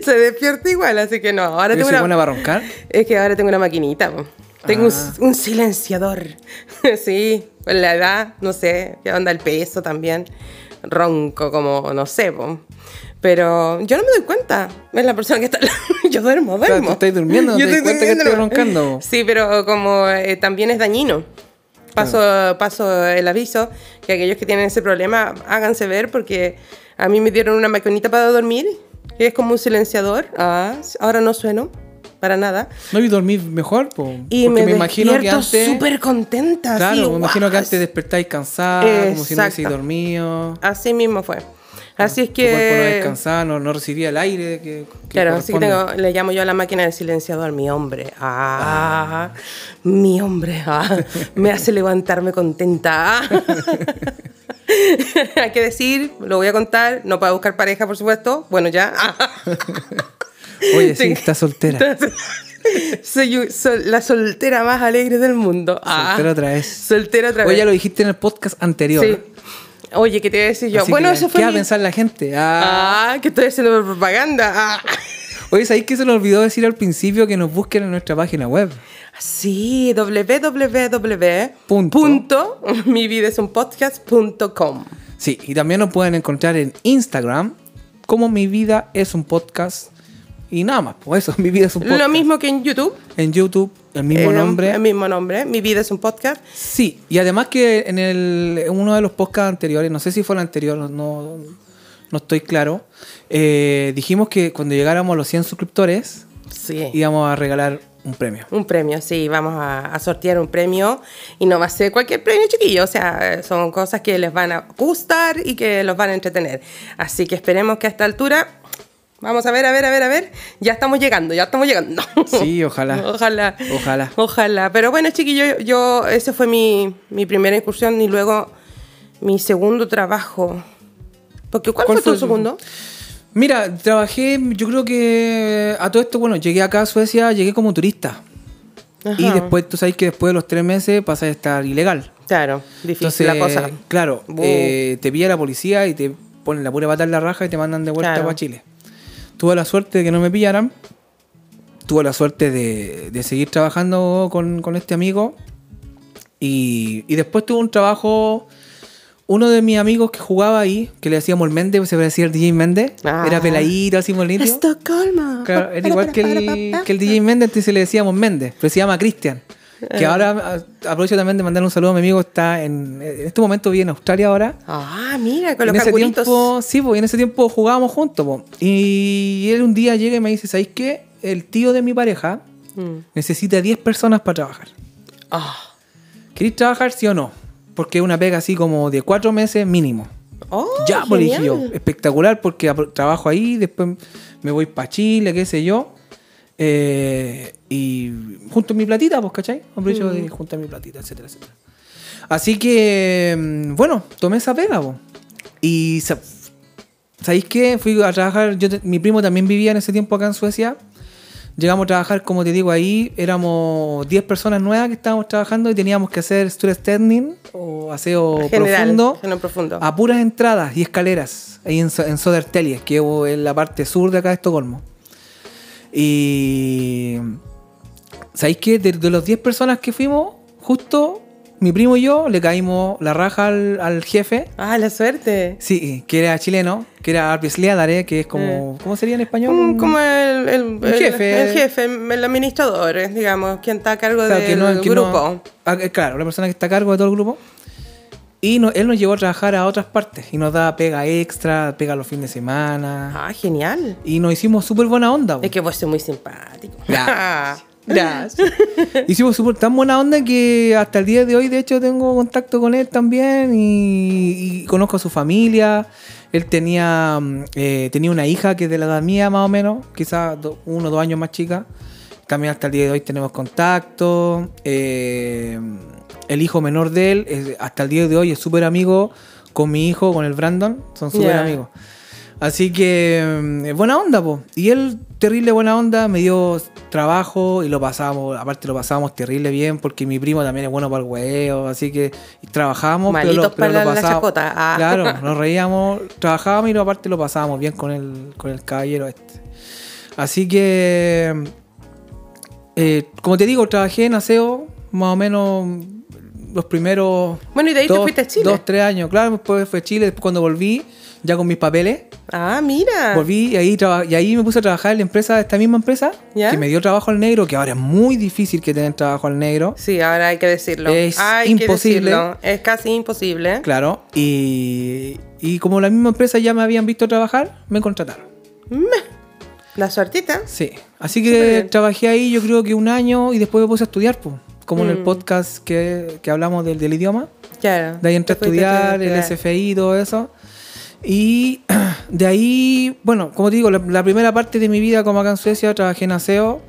se despierta igual, así que no. Ahora ¿Y tengo se una... para roncar? Es que ahora tengo una maquinita. po. Tengo un- Ah. un, silenciador. sí, con la edad, no sé, qué onda el peso también. ronco como, no sé, po. Pero yo no me doy cuenta. Es la persona que está... yo duermo, Claro, duermo. tú estás durmiendo, no Yo te estoy cuenta que durmiendo. estoy roncando. Sí, pero como eh, también es dañino. Paso, paso el aviso que aquellos que tienen ese problema háganse ver porque a mí me dieron una maquinita para dormir que es como un silenciador. Ah, ahora no sueno para nada. No vi dormir mejor, po, Y porque me, me, imagino que antes. súper contenta. Claro, así, me imagino que antes despertáis cansada, como si no hubieseis dormido. Así mismo fue. Así es Tu cuerpo no que... descansaba, no, no recibía el aire que, que Claro, así que tengo- le llamo yo a la máquina del silenciador, mi hombre. Ah, mi hombre. ah, me hace levantarme contenta. ah. Hay que decir, lo voy a contar, no para buscar pareja, por supuesto. Bueno, ya. Oye, sí, Sí. está soltera. Soy la soltera más alegre del mundo. Ah, Soltera otra vez. Soltera otra Oye, vez. ya lo dijiste en el podcast anterior. Sí. Oye, ¿qué te iba a decir yo? Así bueno, que, eso ¿Qué fue. va a mi- pensar la gente? Ah. Ah, que estoy haciendo propaganda. Ah. Oye, ¿sabéis que se nos olvidó decir al principio que nos busquen en nuestra página web? Sí, www. Punto. Punto, mividaesunpodcast.com. Sí, y también nos pueden encontrar en Instagram como Mi Vida es un podcast. Y nada más, pues eso, Mi Vida es un podcast. Lo mismo que en YouTube. En YouTube, el mismo eh, nombre. El mismo nombre. Mi vida es un podcast. Sí, y además que en, el, en uno de los podcasts anteriores, no sé si fue el anterior, no, no, estoy claro, eh, dijimos que cuando llegáramos a los 100 suscriptores Sí. íbamos a regalar un premio. Un premio, sí, vamos a, a sortear un premio y no va a ser cualquier premio chiquillo, o sea, son cosas que les van a gustar y que los van a entretener. Así que esperemos que a esta altura, vamos a ver, a ver, a ver, a ver, ya estamos llegando, ya estamos llegando. Sí, ojalá. Ojalá. Ojalá. Ojalá. Pero bueno, chiquillo, yo, ese fue mi, mi primera incursión y luego mi segundo trabajo. Porque, ¿cuál, ¿Cuál fue tu fue el- segundo? Mira, trabajé, yo creo que a todo esto, bueno, llegué acá a Suecia, llegué como turista. Y después, tú sabes que después de los tres meses pasas a estar ilegal. Claro, difícil Entonces, la cosa. claro, eh, te pilla la policía y te ponen la pura pata en la raja y te mandan de vuelta Claro. para Chile. Tuve la suerte de que no me pillaran. Tuve la suerte de, de seguir trabajando con, con este amigo. Y, y después tuve un trabajo. Uno de mis amigos que jugaba ahí, que le decíamos el Méndez, se parecía al DJ Méndez. Ah. Era peladito, así bonito. Estocolmo. Claro, era igual que el, que el DJ Méndez, entonces le decíamos Méndez, pero se llama Cristian. Que ahora a- aprovecho también de mandar un saludo a mi amigo, está en, en este momento vive en Australia ahora. Ah, mira, con los en ese tiempo, sí, pues en ese tiempo jugábamos juntos. po. Y él un día llega y me dice, ¿sabéis qué? El tío de mi pareja Mm. necesita 10 personas para trabajar. Ah. ¿Queréis trabajar sí o no? Porque es una pega así como de cuatro meses mínimo. Oh, ya, pues dije yo, espectacular porque trabajo ahí, después me voy para Chile, qué sé yo. Eh, y junto mi platita, pues, ¿cachai? Aprovecho Mm. de juntar mi platita, etcétera, etcétera. Así que, mm, bueno, tomé esa pega, po. Y, sa- ¿sabéis qué? Fui a trabajar, yo mi primo también vivía en ese tiempo acá en Suecia. Llegamos a trabajar, como te digo, ahí éramos 10 personas nuevas que estábamos trabajando y teníamos que hacer testing o aseo General, profundo profundo. a puras entradas y escaleras ahí en, en que es la parte sur de acá de Estocolmo. Y. ¿Sabéis que de, de los 10 personas que fuimos, justo mi primo y yo le caímos la raja al, al jefe? Ah, la suerte. Sí, que era chileno, que era Arbetsledare, que es como. ¿Cómo sería en español? Como el, el, el- jefe. el jefe, el administrador, eh, digamos, quien está a cargo Claro, del no- no- grupo. Ah, eh, claro, una persona que está a cargo de todo el grupo. Y no- él nos llevó a trabajar a otras partes y nos da pega extra, pega los fines de semana. Ah, genial. Y nos hicimos súper buena onda. Es que vos sos muy simpático. Gracias. Gracias. Hicimos súper tan buena onda que hasta el día de hoy, de hecho, tengo contacto con él también y, y conozco a su familia. Él tenía, mm, eh, tenía una hija que es de la edad mía, más o menos, quizás do- uno o dos años más chica. También hasta el día de hoy tenemos contacto. Eh, el hijo menor de él, es- hasta el día de hoy, es súper amigo con mi hijo, con el Brandon. Son súper amigos. Así que mm, es buena onda, po. Y él, terrible buena onda, me dio trabajo y lo pasamos, aparte lo pasábamos terrible bien, porque mi primo también es bueno para el huevo, así que trabajamos, pero Malitos lo, pero lo la chacota, ah. Claro, nos reíamos, trabajábamos y lo- aparte lo pasábamos bien con el, con el caballero este. Así que, eh, como te digo, trabajé en aseo, más o menos los primeros. Bueno, y de ahí te fuiste a Chile. Dos, tres años, claro. Después fue a Chile. Después, cuando volví, ya con mis papeles, Ah, mira. volví y ahí, y ahí me puse a trabajar en la empresa, esta misma empresa, ¿Ya? que me dio trabajo al negro, que ahora es muy difícil que tener trabajo al negro. Sí, ahora hay que decirlo. Es hay imposible. Que decirlo. Es casi imposible. Claro. Y, y como la misma empresa ya me habían visto trabajar, me contrataron. La suertita. Sí. Así que trabajé ahí yo creo que un año y después me puse a estudiar, pues. Como en el Mm. podcast que, que hablamos del, del idioma. Claro. De ahí entré a estudiar, el. SFI y todo eso. Y de ahí, bueno, como te digo, la, la primera parte de mi vida como acá en Suecia trabajé en aseo.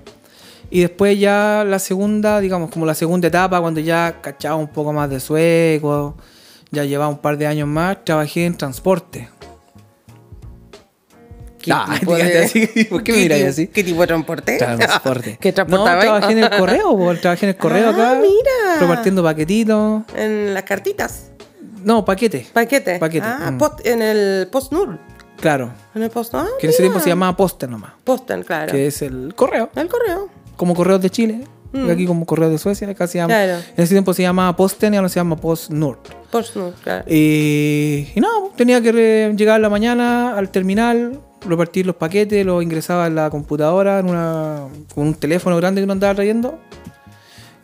Y después ya la segunda, digamos, como la segunda etapa, cuando ya cachaba un poco más de sueco, ya llevaba un par de años más, trabajé en transporte. ¿Qué Ah, tipo dígate de- así, ¿por qué me ¿Qué miráis tipo- así? ¿Qué tipo de transporte? Transporte. ¿Qué No, transportaba? trabajé en el correo, po, trabajé en el correo Ah, acá. mira. Repartiendo paquetitos. En las cartitas. No, paquetes. Paquete. Paquete, Ah, mm. post- en el post-nur. Claro. En el post ah, Que en ese tiempo se llamaba Posten nomás. Posten, claro. Que es el correo. El correo. Como correos de Chile. Mm. Aquí como correos de Suecia. Acá se llama. Claro. En ese tiempo se llamaba Posten y ahora se llama PostNord. Post-nur, claro. Y, y no, tenía que llegar a la mañana al terminal, repartir los paquetes, los ingresaba en la computadora, en una, con un teléfono grande que uno andaba trayendo.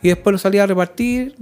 Y después los salía a repartir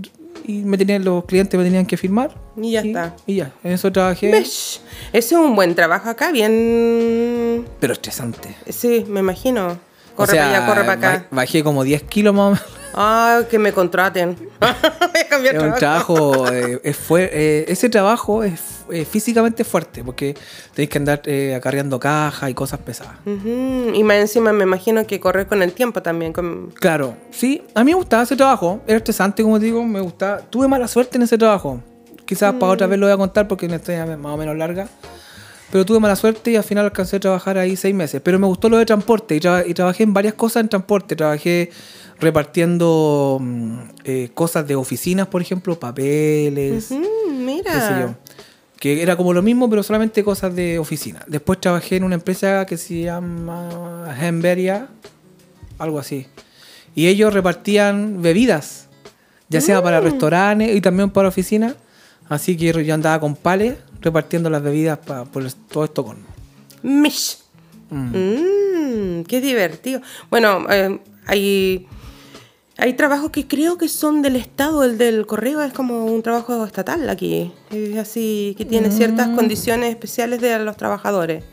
y me tenían, los clientes me tenían que firmar. Y ya está. Y ya, en eso trabajé. Ese es un buen trabajo acá, bien. Pero estresante. Sí, me imagino. Corre O sea, para allá, corre para acá. ba- Bajé como 10 kilos más o menos. Ah, que me contraten. Voy a Es un trabajo. eh, es eh, ese trabajo es eh, físicamente fuerte porque tenéis que andar eh, acarreando cajas y cosas pesadas. Ujú, Y más encima me imagino que correr con el tiempo también. Con... Claro, sí, a mí me gustaba ese trabajo, era estresante como te digo, me gustaba, tuve mala suerte en ese trabajo, quizás para otra vez lo voy a contar porque una historia más o menos larga, pero tuve mala suerte y al final alcancé a trabajar ahí seis meses, pero me gustó lo de transporte y, traba- y trabajé en varias cosas en transporte, trabajé repartiendo mm, eh, cosas de oficinas, por ejemplo, papeles, Mm, mira. qué sé yo. Que era como lo mismo, pero solamente cosas de oficina. Después trabajé en una empresa que se llama Hemberia, algo así. Y ellos repartían bebidas, ya sea para restaurantes y también para oficinas. Así que yo andaba con pales repartiendo las bebidas pa- por todo Estocolmo. Mish. Mm, qué divertido. Bueno, eh, hay, hay trabajos que creo que son del Estado, el del correo es como un trabajo estatal aquí. Es así, que tiene ciertas condiciones especiales de los trabajadores.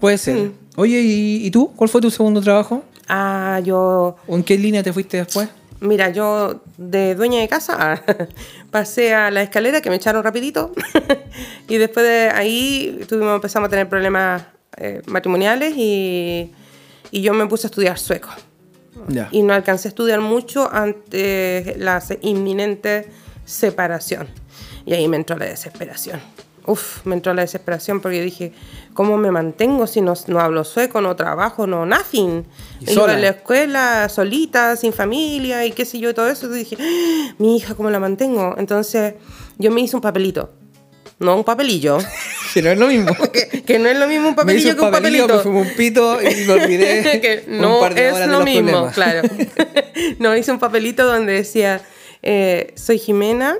Puede ser. Oye, ¿y, y tú? ¿Cuál fue tu segundo trabajo? Ah, yo, ¿O en qué línea te fuiste después? Mira, yo de dueña de casa pasé a la escalera que me echaron rapidito y después de ahí tuvimos, empezamos a tener problemas eh, matrimoniales y, y yo me puse a estudiar sueco. Y no alcancé a estudiar mucho ante la inminente separación. Y ahí me entró la desesperación. Uf, me entró la desesperación porque dije, ¿cómo me mantengo si no, no hablo sueco, no trabajo, no nothing? Y Iba sola. a la escuela solita, sin familia y qué sé yo, y todo eso. Y dije, "Ah, mi hija, ¿cómo la mantengo? Entonces yo me hice un papelito. No un papelillo. Que no es lo mismo. que, que no es lo mismo un me hice papelillo que un papelito. me fumé un pito y me olvidé que un no par de es lo mismo, problemas. claro. no, hice un papelito donde decía, eh, soy Jimena,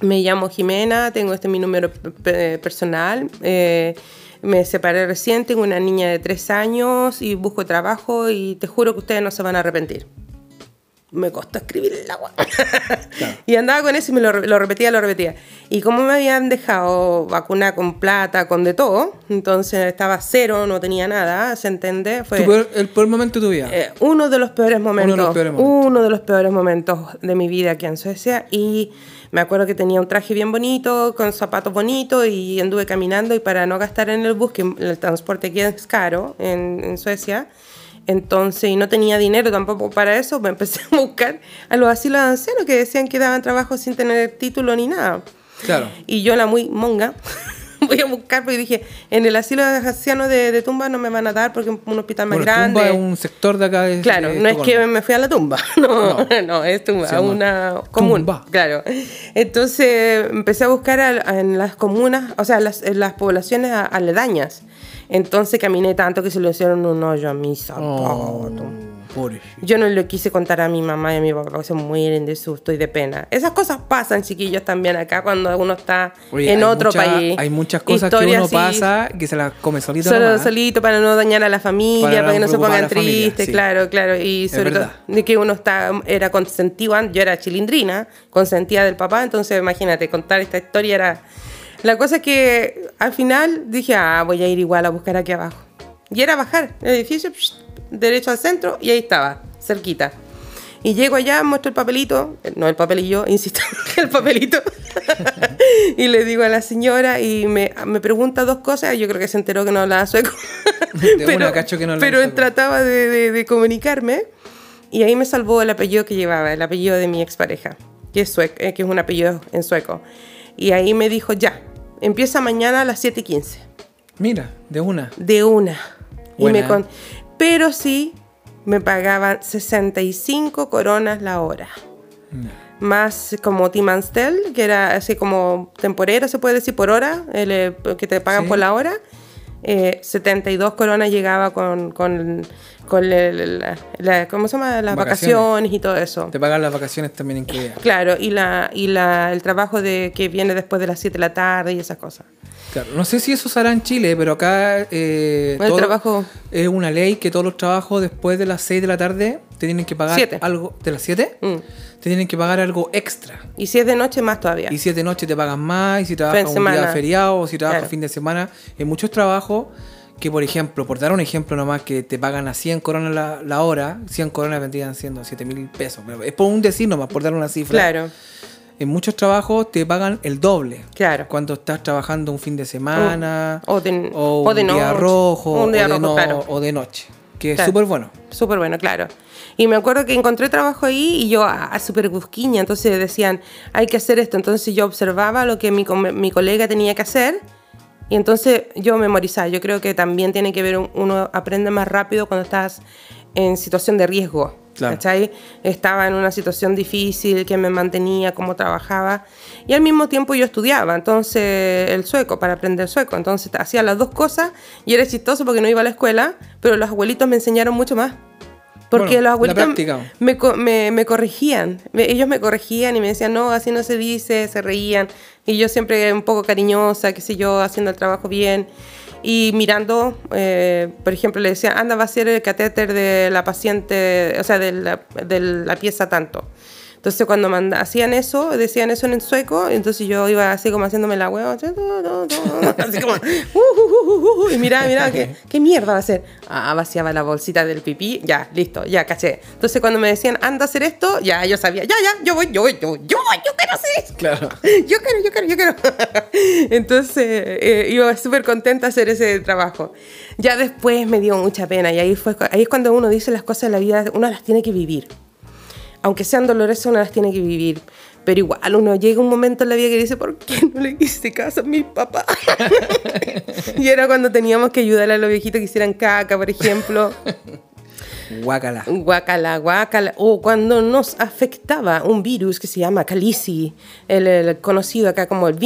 me llamo Jimena, tengo este mi número pe- pe- personal, eh, me separé recién, tengo una niña de tres años y busco trabajo y te juro que ustedes no se van a arrepentir. Me costó escribir el agua. y andaba con eso y me lo, lo repetía, lo repetía. Y como me habían dejado vacunar con plata, con de todo, entonces estaba cero, no tenía nada, ¿se entiende? Fue, peor- el peor momento de tu vida. eh, uno de los peores momentos. Uno de los peores momentos. uno de los peores momentos de mi vida aquí en Suecia. Y me acuerdo que tenía un traje bien bonito, con zapatos bonitos, y anduve caminando. Y para no gastar en el bus, que el transporte aquí es caro en, en Suecia, entonces, y no tenía dinero tampoco para eso, me empecé a buscar a los asilos de ancianos que decían que daban trabajo sin tener título ni nada. Claro. Y yo, la muy monga, voy a buscar porque dije, en el asilo de ancianos de, de Tumba no me van a dar porque es un hospital más Bueno, grande. Tumba es un sector de acá. Claro, no es que me fui a la tumba, no, no, No. es tumba, llama una común. tumba. Claro. Entonces empecé a buscar al- en las comunas, o sea, las, en las poblaciones a- aledañas. Entonces caminé tanto que se le hicieron un hoyo a mi zapato. Pobre. Yo no le quise contar a mi mamá y a mi papá porque se mueren de susto y de pena. Esas cosas pasan, chiquillos, también acá cuando uno está Oye, en otro mucha- país. Hay muchas cosas Historias que uno pasa que se las come solito. Solo nomás. solito para no dañar a la familia, Para que no se pongan tristes, sí. claro, claro. Y sobre todo de que uno está, era consentido, yo era chilindrina, consentida del papá, entonces imagínate, contar esta historia era... La cosa es que al final dije, ah, voy a ir igual a buscar aquí abajo. Y era bajar el edificio, psh, derecho al centro, y ahí estaba, cerquita. Y llego allá, muestro el papelito, eh, no el papelillo, insisto, el papelito. y le digo a la señora y me, me pregunta dos cosas. Yo creo que se enteró que no hablaba sueco. De una cacho que no pero sueco. trataba de, de- de comunicarme. Y ahí me salvó el apellido que llevaba, el apellido de mi expareja, que es, suec- eh, que es un apellido en sueco. Y ahí me dijo, ya, empieza mañana a las 7 y 15 Mira, de una. de una. Y Buena. me con- Pero sí me pagaban 65 coronas la hora. Más como Timanstel, que era así como temporera, se puede decir por hora, el, eh, que te pagan Sí. por la hora. Eh, 72 coronas llegaba con, con, con el- la, la- ¿cómo se llama? las Vacaciones. vacaciones y todo eso. Te pagan las vacaciones también incluidas. Claro, y, la, y la, el trabajo de que viene después de las 7 de la tarde y esas cosas. Claro, no sé si eso se hará en Chile, pero acá eh, El trabajo- es una ley que todos los trabajos después de las 6 de la tarde te tienen que pagar Siete. algo. ¿De las 7? Mm. Te tienen que pagar algo extra. Y si es de noche, más todavía. Y si es de noche te pagan más, y si trabajas un día feriado o si trabajas Claro. fin de semana. En muchos trabajos que, por ejemplo, por dar un ejemplo nomás, que te pagan a 100 coronas la, la hora, 100 coronas vendrían siendo 7 mil pesos. Pero es por un decir nomás, por dar una cifra. Claro, En muchos trabajos te pagan el doble. claro. Cuando estás trabajando un fin de semana, O de- o o de un día noche. rojo, Un día o, de rojo, no- claro. o de noche. Que es súper bueno. Súper bueno, claro. Y me acuerdo que encontré trabajo ahí y yo, ah, súper busquiña, entonces decían, hay que hacer esto. Entonces yo observaba lo que mi, mi colega tenía que hacer y entonces yo memorizaba. Yo creo que también tiene que ver, un- uno aprende más rápido cuando estás en situación de riesgo. Claro. ¿cachai? Estaba en una situación difícil que me mantenía, cómo trabajaba. Y al mismo tiempo yo estudiaba, entonces el sueco, para aprender sueco. Entonces hacía las dos cosas y era chistoso porque no iba a la escuela, pero los abuelitos me enseñaron mucho más. Porque Bueno, los abuelitos me, me, me ellos me corregían y me decían, no, así no se dice, se reían. Y yo siempre un poco cariñosa, qué sé yo, haciendo el trabajo bien. Y mirando, eh, por ejemplo, le decía, anda, va a ser el catéter de la paciente, o sea, de la, de la pieza tanto. Entonces, cuando manda- hacían eso, decían eso en sueco, entonces yo iba así como haciéndome la hueva, así como, "Uh, uh, uh, uh", y mira, mira, ¿qué, ¿qué mierda va a hacer? Ah, vaciaba la bolsita del pipí, ya, listo, ya, caché. Entonces, cuando me decían, anda a hacer esto, ya, yo sabía, ya, ya, yo voy, yo voy, yo voy, yo voy, yo quiero hacer esto. Claro. Yo quiero, yo quiero, yo quiero. Entonces, eh, iba súper contenta a hacer ese trabajo. Ya después me dio mucha pena y ahí, fue, ahí es cuando uno dice las cosas de la vida, uno las tiene que vivir. Aunque sean dolorosas, uno las tiene que vivir. Pero igual uno llega un momento en la vida que dice, ¿por qué no le hice caso a mi papá? y era cuando teníamos que ayudar a los viejitos que hicieran caca, por ejemplo. Guácala. Guacala, guacala. O cuando nos afectaba un virus que se llama calici, el, el conocido acá como el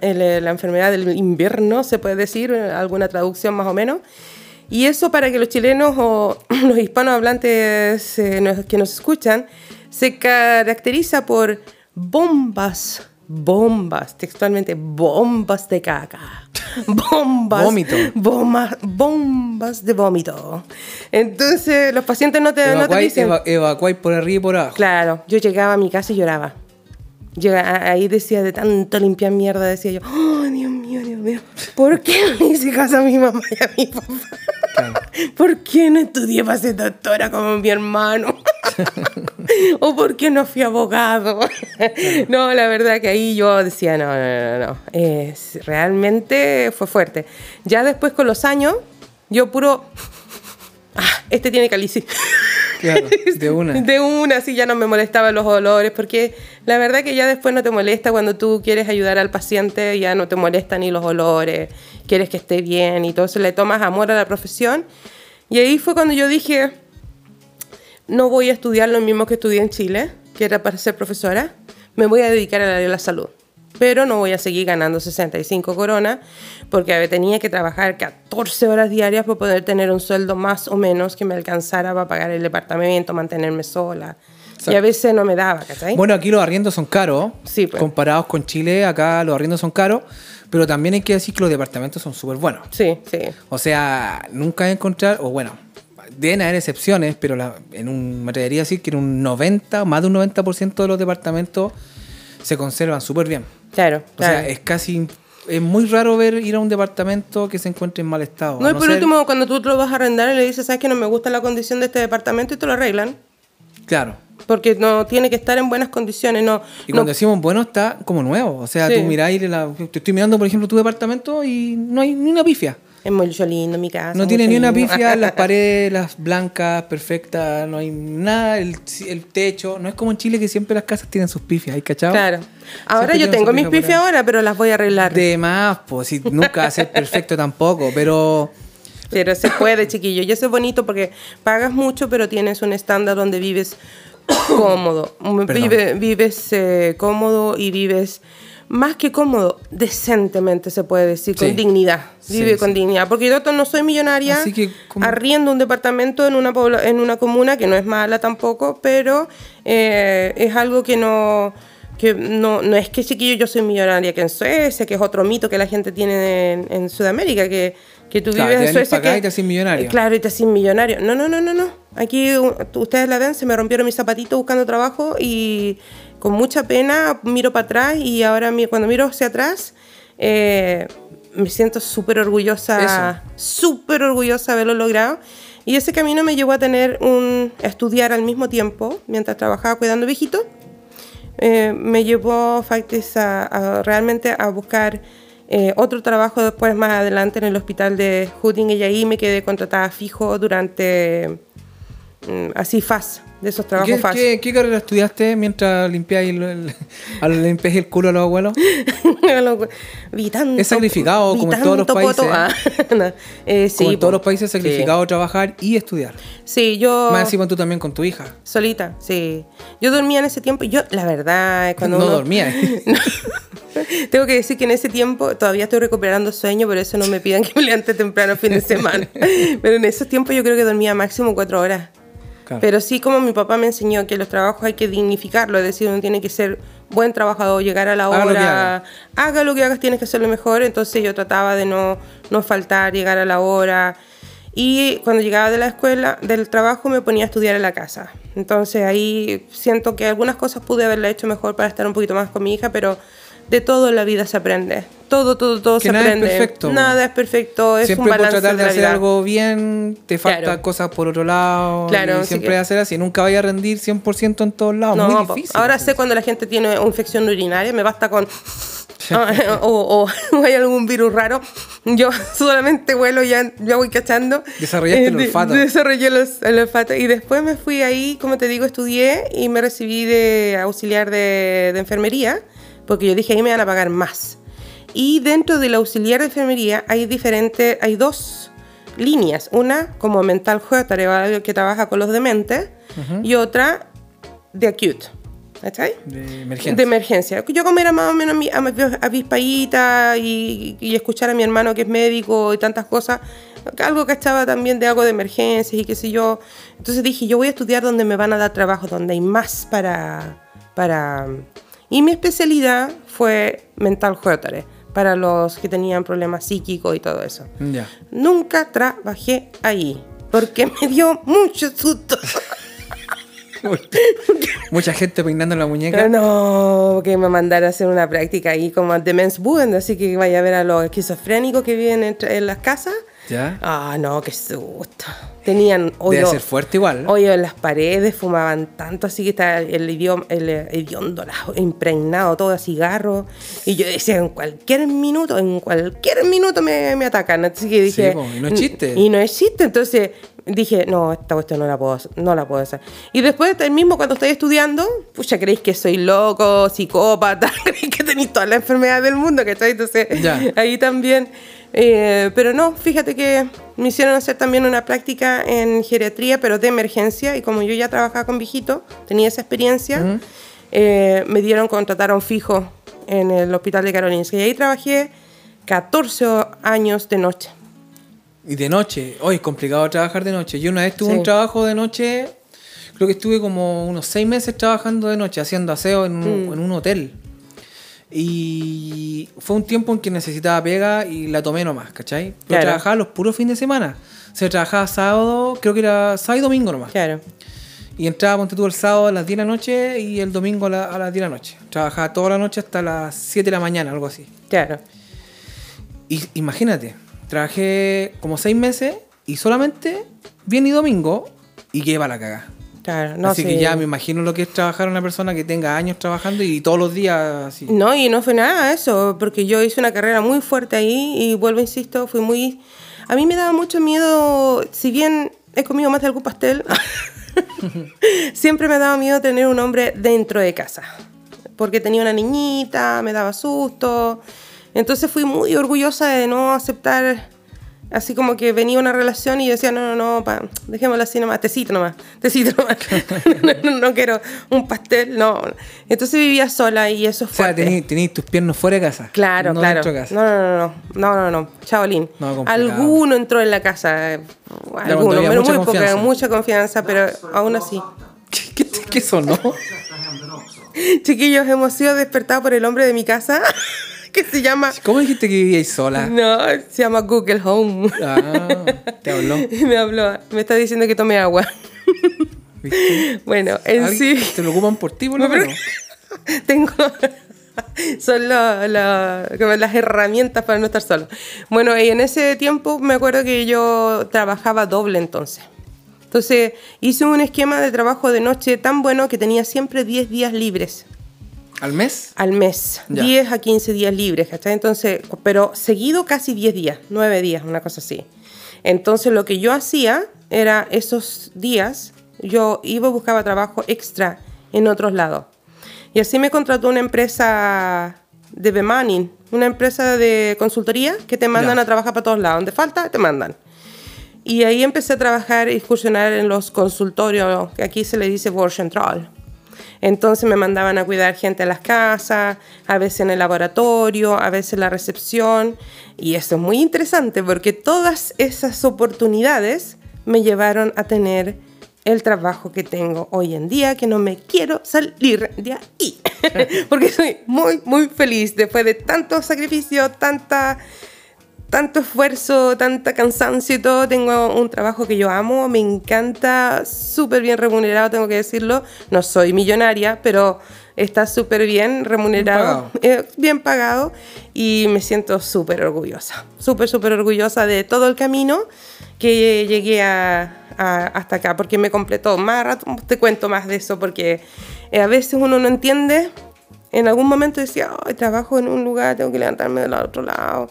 el, eh, la enfermedad del invierno, se puede decir, alguna traducción más o menos. Y eso para que los chilenos o los hispanohablantes eh, que nos escuchan, se caracteriza por bombas, bombas, textualmente bombas de caca. Bombas. Vómito. Bombas, bombas de vómito. Entonces, los pacientes no te, no te Evacuáis dicen. eva- evacuáis por arriba y por abajo. Claro, yo llegaba a mi casa y lloraba. Yo ahí decía, de tanto limpiar mierda, decía yo, oh, Dios mío, Dios mío, ¿por qué no hice caso a mi mamá y a mi papá? Claro. ¿Por qué no estudié para ser doctora como mi hermano? ¿O por qué no fui abogado? no, la verdad que ahí yo decía, no, no, no, no. Es, realmente fue fuerte. Ya después con los años, yo puro, ah, este tiene calici. Claro, de una. De una, sí, ya no me molestaban los olores, porque la verdad que ya después no te molesta cuando tú quieres ayudar al paciente, ya no te molestan ni los olores, quieres que esté bien y todo eso, le tomas amor a la profesión. Y ahí fue cuando yo dije, no voy a estudiar lo mismo que estudié en Chile, que era para ser profesora, me voy a dedicar al área de la salud. Pero no voy a seguir ganando 65 coronas porque tenía que trabajar 14 horas diarias para poder tener un sueldo más o menos que me alcanzara para pagar el departamento, mantenerme sola. Y a veces no me daba, ¿cachai? Bueno, aquí los arriendos son caros. Sí, pues. Comparados con Chile, acá los arriendos son caros. Pero también hay que decir que los departamentos son súper buenos. Sí, sí. O sea, nunca encontrar, o bueno, deben haber excepciones, pero la- en un, me atrevería a decir que en un 90, más de un 90% de los departamentos se conservan súper bien. Claro, O claro. sea, es casi, es muy raro ver ir a un departamento que se encuentre en mal estado. no, y por ser- último, cuando tú te lo vas a arrendar y le dices, ¿sabes que no me gusta la condición de este departamento? Y te lo arreglan. Claro. Porque no tiene que estar en buenas condiciones. No, Y no- cuando decimos bueno, está como nuevo. O sea, Sí. tú miráis, la- te estoy mirando, por ejemplo, tu departamento y no hay ni una pifia. Es muy lindo mi casa. No tiene ni una pifia, las paredes, las blancas, perfectas, no hay nada, el, el techo. No es como en Chile que siempre las casas tienen sus pifias, ¿hay cachado? Claro. Ahora Siempre yo tengo mis pifias ahora, pero las voy a arreglar. De más, pues, si nunca va a ser perfecto tampoco, pero Pero se puede, chiquillo. Y eso es bonito porque pagas mucho, pero tienes un estándar donde vives cómodo. Vive- vives eh, cómodo y vives más que cómodo, decentemente se puede decir, Sí. con dignidad. Sí, Vive sí. con dignidad. Porque yo no soy millonaria, Así que, ¿cómo? arriendo un departamento en una, pobla- en una comuna que no es mala tampoco, pero eh, es algo que no... Que no, no es que chiquillo yo soy millonaria que en Suecia, que es otro mito que la gente tiene en, en Sudamérica, que, que tú Claro, vives en Suecia acá que- y te haces millonario. Claro, y te haces millonario. No, no, no, no, no. Aquí ustedes la ven, se me rompieron mis zapatitos buscando trabajo y con mucha pena miro para atrás y ahora cuando miro hacia atrás eh, me siento súper orgullosa, súper orgullosa de haberlo logrado. Y ese camino me llevó a tener un a estudiar al mismo tiempo mientras trabajaba cuidando viejitos. Eh, me llevó Factis a, a realmente a buscar eh, otro trabajo después más adelante en el hospital de Hooding y ahí me quedé contratada fijo durante así FAS, de esos trabajos ¿qué, FAS. qué, qué carrera estudiaste mientras limpiáis el, el- al limpiáis el culo a los abuelos? Vi tanto- Es sacrificado, vi como en todos los países. Ah, no. Eh, sí, Como en todos los países, sacrificado trabajar y estudiar. Sí, yo Más encima tú también con tu hija. solita, sí. Yo dormía en ese tiempo. Yo, la verdad, es cuando no uno- dormía. Tengo que decir que en ese tiempo todavía estoy recuperando sueño, por eso no me pidan que me levante temprano fin de semana. Pero en esos tiempos yo creo que dormía máximo cuatro horas. Claro. Pero sí, como mi papá me enseñó que los trabajos hay que dignificarlo, es decir, uno tiene que ser buen trabajador, llegar a la Haga lo hora, haga. haga lo que hagas, tienes que hacerlo mejor. Entonces yo trataba de no, no faltar, llegar a la hora. Y cuando llegaba de la escuela, del trabajo, me ponía a estudiar en la casa. Entonces ahí siento que algunas cosas pude haberla hecho mejor para estar un poquito más con mi hija, pero de todo en la vida se aprende. Todo, todo, todo Que se nada es aprende. perfecto. Nada es perfecto, es siempre un por balance tratar de la hacer algo bien, te faltan Claro. cosas por otro lado. Claro, y siempre que- hacer así. Nunca vaya a rendir 100% en todos lados. No, Muy difícil. ahora sé cuando la gente tiene infección urinaria, me basta con... Ah, o, o hay algún virus raro, yo solamente vuelo ya, ya voy cachando. Desarrollaste el de- olfato. Desarrollé los- el olfato. Y después me fui ahí, como te digo, estudié y me recibí de auxiliar de, de enfermería, porque yo dije, ahí me van a pagar más. Y dentro del auxiliar de enfermería hay diferentes, hay dos líneas. Una como mental health, que trabaja con los dementes, y otra de acute. ¿Está ahí? De emergencia. De emergencia. Yo como era más o menos mi- am- avispadita y, y escuchar a mi hermano que es médico y tantas cosas, algo que estaba también de algo de emergencias y qué sé yo. Entonces dije, yo voy a estudiar donde me van a dar trabajo, donde hay más para... para... Y mi especialidad fue mental health, para los que tenían problemas psíquicos y todo eso. Nunca trabajé ahí, porque me dio mucho susto. Mucha gente peinando la muñeca. No, que me mandara a hacer una práctica ahí como de Mensbuen, así que vaya a ver a los esquizofrénicos que viven en, en las casas. Ya. Ah, no, qué susto. Tenían Debe hoyo, ser fuerte igual. hoyo en las paredes, fumaban tanto, así que está el idioma, el hediondo impregnado todo a cigarro. Y yo decía, en cualquier minuto, en cualquier minuto me, me atacan. Así que dije. Sí, y no es chiste. Y no es chiste, entonces dije, no, esta cuestión no la puedo, no la puedo hacer. Y después, el mismo cuando estoy estudiando, pucha, creéis que soy loco, psicópata, creéis que tenéis todas las enfermedades del mundo, ¿cachai? Entonces, Ya. ahí también. Eh, pero no, fíjate que me hicieron hacer también una práctica en geriatría, pero de emergencia, y como yo ya trabajaba con viejitos, tenía esa experiencia, eh, me dieron, contrataron fijo en el hospital de Karolinska. Y ahí trabajé 14 años de noche. Y de noche, hoy es complicado trabajar de noche. Yo una vez tuve Sí. un trabajo de noche, creo que estuve como unos seis meses trabajando de noche, haciendo aseo en un, Mm. en un hotel. Y fue un tiempo en que necesitaba pega y la tomé nomás, ¿cachai? Pero Claro. trabajaba los puros fines de semana. O sea, trabajaba sábado, creo que era sábado y domingo nomás. Claro. Y entraba, ponte tú, el sábado a las 10 de la noche y el domingo a, la- a las 10 de la noche. Trabajaba toda la noche hasta las 7 de la mañana, algo así. Claro. Y imagínate, trabajé como 6 meses y solamente viernes y domingo y que para la cagada. Claro. No, así sí. que ya me imagino lo que es trabajar una persona que tenga años trabajando y todos los días así. No, y no fue nada eso, porque yo hice una carrera muy fuerte ahí y vuelvo, insisto, fui muy... A mí me daba mucho miedo, si bien he comido más de algún pastel, siempre me daba miedo tener un hombre dentro de casa, porque tenía una niñita, me daba susto, entonces fui muy orgullosa de no aceptar... Así como que venía una relación y yo decía, no, no, no, pa, dejémoslo así nomás, tecito nomás, tecito nomás. no, no, no quiero un pastel, no. Entonces vivía sola y eso o fue. sea, tenéis tenéis tus piernas fuera de casa. Claro, no claro. de casa. No, no, no, no, no, no, no, Chaolín. No. Alguno entró en la casa, eh, alguno, pero mucha muy poca, mucha confianza, pero aún así. ¿Qué, qué, qué sonó? Chiquillos, hemos sido despertados por el hombre de mi casa, que se llama, ¿Cómo dijiste que vivíais sola? no, se llama Google Home. Ah, te habló. Me habló, me está diciendo que tome agua. ¿Viste? Bueno, en ¿Alguien- sí, ¿Te lo ocupan por ti, por lo menos? tengo son lo- lo- como las herramientas para no estar solo. Bueno, y en ese tiempo me acuerdo que yo trabajaba doble entonces. Entonces hice un esquema de trabajo de noche tan bueno que tenía siempre 10 días libres ¿Al mes? al mes. Ya. 10 a 15 días libres, ¿cachai? Entonces, pero seguido casi 10 días, 9 días, una cosa así. Entonces lo que yo hacía era esos días, yo iba y buscaba trabajo extra en otros lados. Y así me contrató una empresa de bemanning, una empresa de consultoría que te mandan Ya. a trabajar para todos lados. Donde falta, te mandan. Y ahí empecé a trabajar e incursionar en los consultorios, que aquí se le dice Work Central. Entonces me mandaban a cuidar gente en las casas, a veces en el laboratorio, a veces en la recepción. Y esto es muy interesante porque todas esas oportunidades me llevaron a tener el trabajo que tengo hoy en día, que no me quiero salir de ahí. porque soy muy, muy feliz después de tanto sacrificio, tanta tanto esfuerzo, tanta cansancio y todo, tengo un trabajo que yo amo, me encanta, súper bien remunerado, tengo que decirlo. No soy millonaria, pero está súper bien remunerado, eh, bien pagado y me siento súper orgullosa, súper, súper orgullosa de todo el camino que llegué a, a- hasta acá, porque me completó. Más rato te cuento más de eso, porque eh, a veces uno no entiende. En algún momento decía, Ay, trabajo en un lugar, tengo que levantarme del otro lado.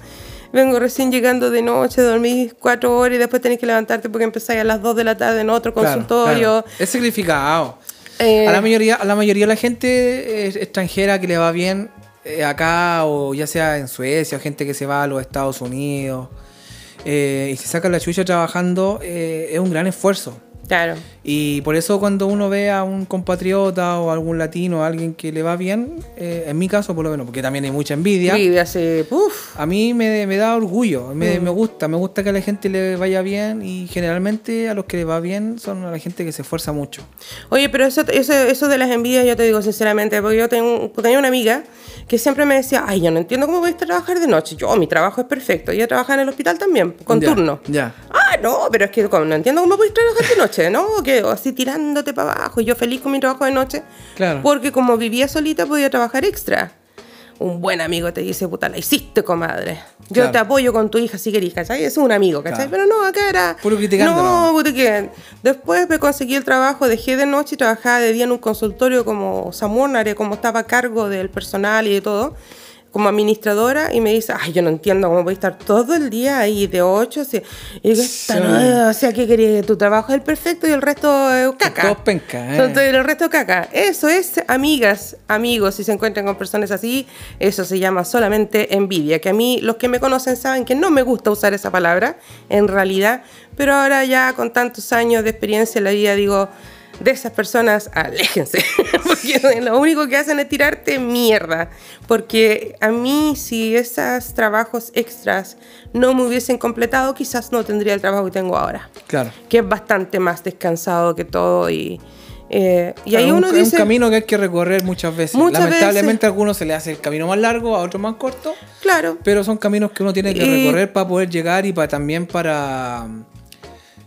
Vengo recién llegando de noche, dormís cuatro horas y después tenés que levantarte porque empezáis a las dos de la tarde en otro Claro, consultorio. claro. Es sacrificado. Eh, A la mayoría, a la mayoría de la gente extranjera que le va bien eh, acá o ya sea en Suecia o gente que se va a los Estados Unidos eh, y se saca la chucha trabajando es un gran esfuerzo. Claro. Y por eso cuando uno ve a un compatriota o algún latino, alguien que le va bien, eh, en mi caso por lo menos, porque también hay mucha envidia, Vive así, uff. a mí me, me da orgullo, me, Mm. me gusta, me gusta que a la gente le vaya bien y generalmente a los que les va bien son a la gente que se esfuerza mucho. Oye, pero eso, eso, eso de las envidias, yo te digo sinceramente, porque yo tengo, tenía una amiga que siempre me decía, ay, yo no entiendo cómo voy a trabajar de noche. Yo, mi trabajo es perfecto. Ella trabaja en el hospital también, con Ya, turno. Ya. Ah, no, pero es que no entiendo cómo puedes trabajar de noche, ¿no? Que así tirándote para abajo. Y yo feliz con mi trabajo de noche. Claro. Porque como vivía solita podía trabajar extra. Un buen amigo te dice, puta, la hiciste, comadre. Yo Claro. te apoyo con tu hija si querís, ¿cachai? Es un amigo, ¿cachai? Claro. Pero no, acá era... Puro criticando, No, ¿no? puta que... Después me conseguí el trabajo, dejé de noche y trabajaba de día en un consultorio como Samonare, como estaba a cargo del personal y de todo como administradora y me dice, ay, yo no entiendo cómo voy a estar todo el día ahí de 8. Así. Y digo, "Esta Sí. no, o sea, ¿qué querías? Tu trabajo es el perfecto y el resto es caca. Penca, eh. Son todo- el resto caca. Eso es, amigas, amigos, si se encuentran con personas así, eso se llama solamente envidia. Que a mí, los que me conocen saben que no me gusta usar esa palabra, en realidad, pero ahora ya con tantos años de experiencia en la vida digo, de esas personas, aléjense, porque lo único que hacen es tirarte mierda. Porque a mí, si esos trabajos extras no me hubiesen completado, quizás no tendría el trabajo que tengo ahora. Claro. Que es bastante más descansado que todo y... eh, y Claro, ahí un- uno dice... un camino que hay que recorrer muchas veces. Muchas Lamentablemente a algunos se le hace el camino más largo, a otros más corto, Claro. pero son caminos que uno tiene que Y- recorrer para poder llegar y para también para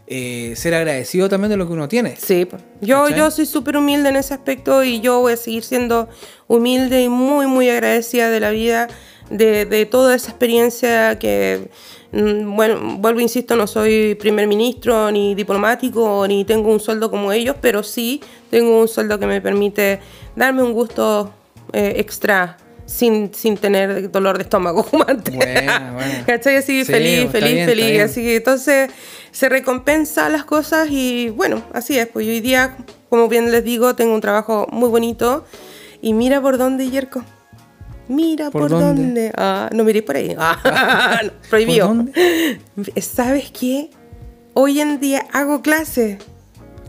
eh, ser agradecido también de lo que uno tiene. Sí, yo, ¿Cachai? yo soy súper humilde en ese aspecto y yo voy a seguir siendo humilde y muy, muy agradecida de la vida, de, de toda esa experiencia que, mm, bueno, vuelvo, insisto, no soy primer ministro ni diplomático ni tengo un sueldo como ellos, pero sí tengo un sueldo que me permite darme un gusto eh, extra. Sin, sin tener dolor de estómago como antes. Buena. ¿Cachai? Así Sí, feliz, feliz, bien, feliz. Así que entonces se recompensa las cosas y bueno, así es. Pues hoy día, como bien les digo, tengo un trabajo muy bonito. Y mira por dónde, Yerko. Mira por, ¿Por dónde. dónde? Ah, no miré por ahí. Ah, no, prohibido. ¿Por ¿Sabes qué? Hoy en día hago clase.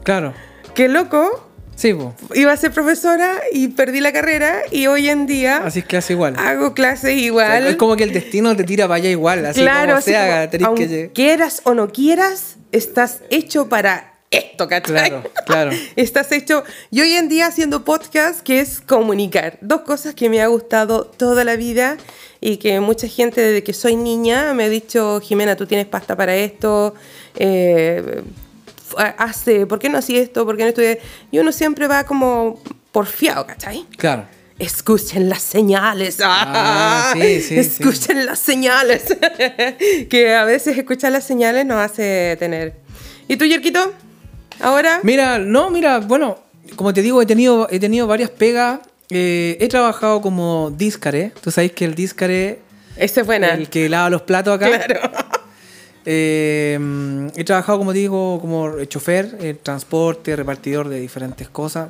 Claro. Qué loco. Sí, po. Iba a ser profesora y perdí la carrera y hoy en día así es hace igual. hago clases igual. Es como que el destino te tira para allá igual, así claro, como así sea, como, que... quieras o no quieras, estás hecho para esto, ¿cachai? Claro, claro. estás hecho... Y hoy en día haciendo podcast, que es comunicar. Dos cosas que me ha gustado toda la vida y que mucha gente desde que soy niña me ha dicho, Jimena, tú tienes pasta para esto, eh, hace, ¿por qué no hacía esto? ¿Por qué no estudié? Y uno siempre va como porfiado, ¿cachai? Claro. Escuchen las señales. Ah, sí, sí, Escuchen las señales. que a veces escuchar las señales nos hace tener. ¿Y tú, Yerquito? Ahora. Mira, no, mira, bueno, como te digo, he tenido, he tenido varias pegas. Eh, he trabajado como díscare. Tú sabes que el díscare, Esa es buena. el que lava los platos acá. Claro. Eh, he trabajado, como digo, como chofer, eh, transporte, repartidor de diferentes cosas.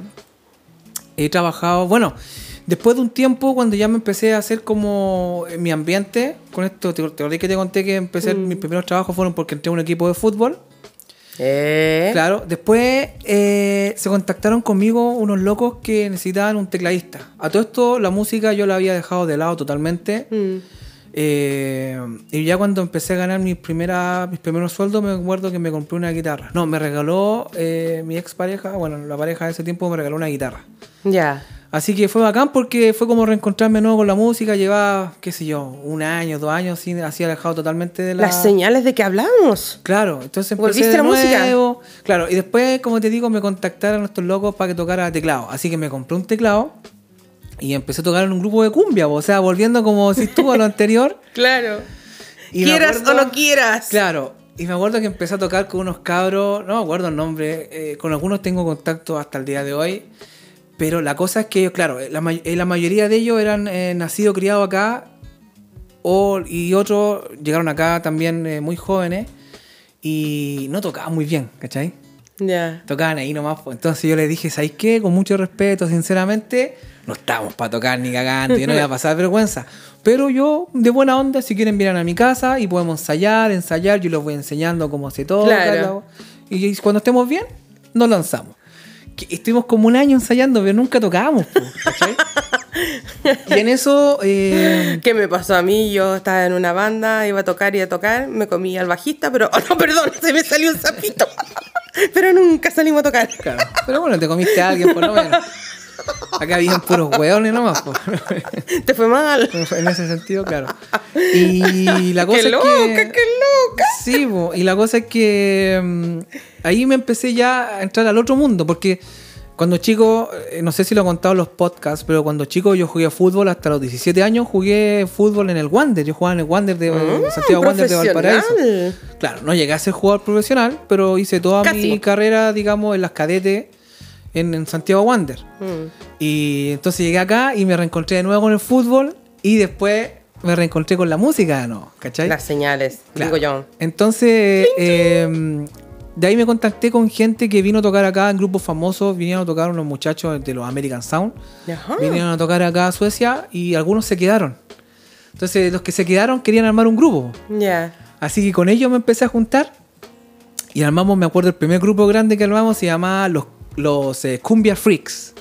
He trabajado, bueno, después de un tiempo, cuando ya me empecé a hacer como en mi ambiente, con esto, te, te que te conté que empecé, Mm. mis primeros trabajos fueron porque entré a un equipo de fútbol. Eh. Claro, después eh, se contactaron conmigo unos locos que necesitaban un tecladista. A todo esto, la música yo la había dejado de lado totalmente. Mm. Eh, y ya cuando empecé a ganar mis, primeras, mis primeros sueldos, me acuerdo que me compré una guitarra. No, me regaló eh, mi expareja, bueno, la pareja de ese tiempo me regaló una guitarra. Ya. Así que fue bacán porque fue como reencontrarme nuevo con la música. Llevaba, qué sé yo, un año, dos años, así, así alejado totalmente de la... Las señales de que hablamos. Claro, entonces empecé ¿Volviste de a la música? nuevo. Claro, y después, como te digo, me contactaron estos locos para que tocara teclado. Así que me compré un teclado y empecé a tocar en un grupo de cumbia, o sea, volviendo como si estuvo a lo anterior. Claro. Y quieras acuerdo- o no quieras. Claro, y me acuerdo que empecé a tocar con unos cabros, no me acuerdo el nombre, eh, con algunos tengo contacto hasta el día de hoy. Pero la cosa es que, claro, la, may- eh, la mayoría de ellos eran eh, nacidos, criados acá, o, y otros llegaron acá también eh, muy jóvenes y no tocaban muy bien, ¿cachai? Ya. Tocaban ahí nomás. Entonces yo les dije, ¿sabes qué? Con mucho respeto, sinceramente, no estamos para tocar ni cagando, yo no voy a pasar vergüenza. Pero yo, de buena onda, si quieren vienen a mi casa y podemos ensayar, ensayar, yo les voy enseñando cómo se toca. Claro. la- Y cuando estemos bien, nos lanzamos. Que estuvimos como un año ensayando, pero nunca tocábamos, y en eso, eh, ¿Qué me pasó a mí? Yo estaba en una banda, iba a tocar y a tocar, me comí al bajista, pero, oh no, perdón, se me salió un sapito. pero nunca salimos a tocar. claro. Pero bueno, te comiste a alguien por lo menos. Acá habían puros hueones nomás, po. Te fue mal. en ese sentido, claro. Y la cosa ¡Qué es loca, que, qué loca! Sí, po, y la cosa es que mm, ahí me empecé ya a entrar al otro mundo, porque cuando chico, eh, no sé si lo he contado en los podcasts, pero cuando chico yo jugué fútbol hasta los 17 años, jugué fútbol en el Wander, yo jugaba en el Wander de Ah, Santiago Wander de. Valparaíso. Claro, no llegué a ser jugador profesional, pero hice toda Casi. mi carrera, digamos, en las cadetes en, en Santiago Wander. Mm. Y entonces llegué acá y me reencontré de nuevo con el fútbol y después me reencontré con la música, ¿no? ¿Cachai? Las señales, Claro. digo yo. Entonces, eh, de ahí me contacté con gente que vino a tocar acá en grupos famosos, vinieron a tocar unos muchachos de los American Sound, Ajá. vinieron a tocar acá a Suecia y algunos se quedaron. Entonces, los que se quedaron querían armar un grupo. Ya. Así que con ellos me empecé a juntar y armamos, me acuerdo, el primer grupo grande que armamos se llamaba Los, los eh, Cumbia Freaks.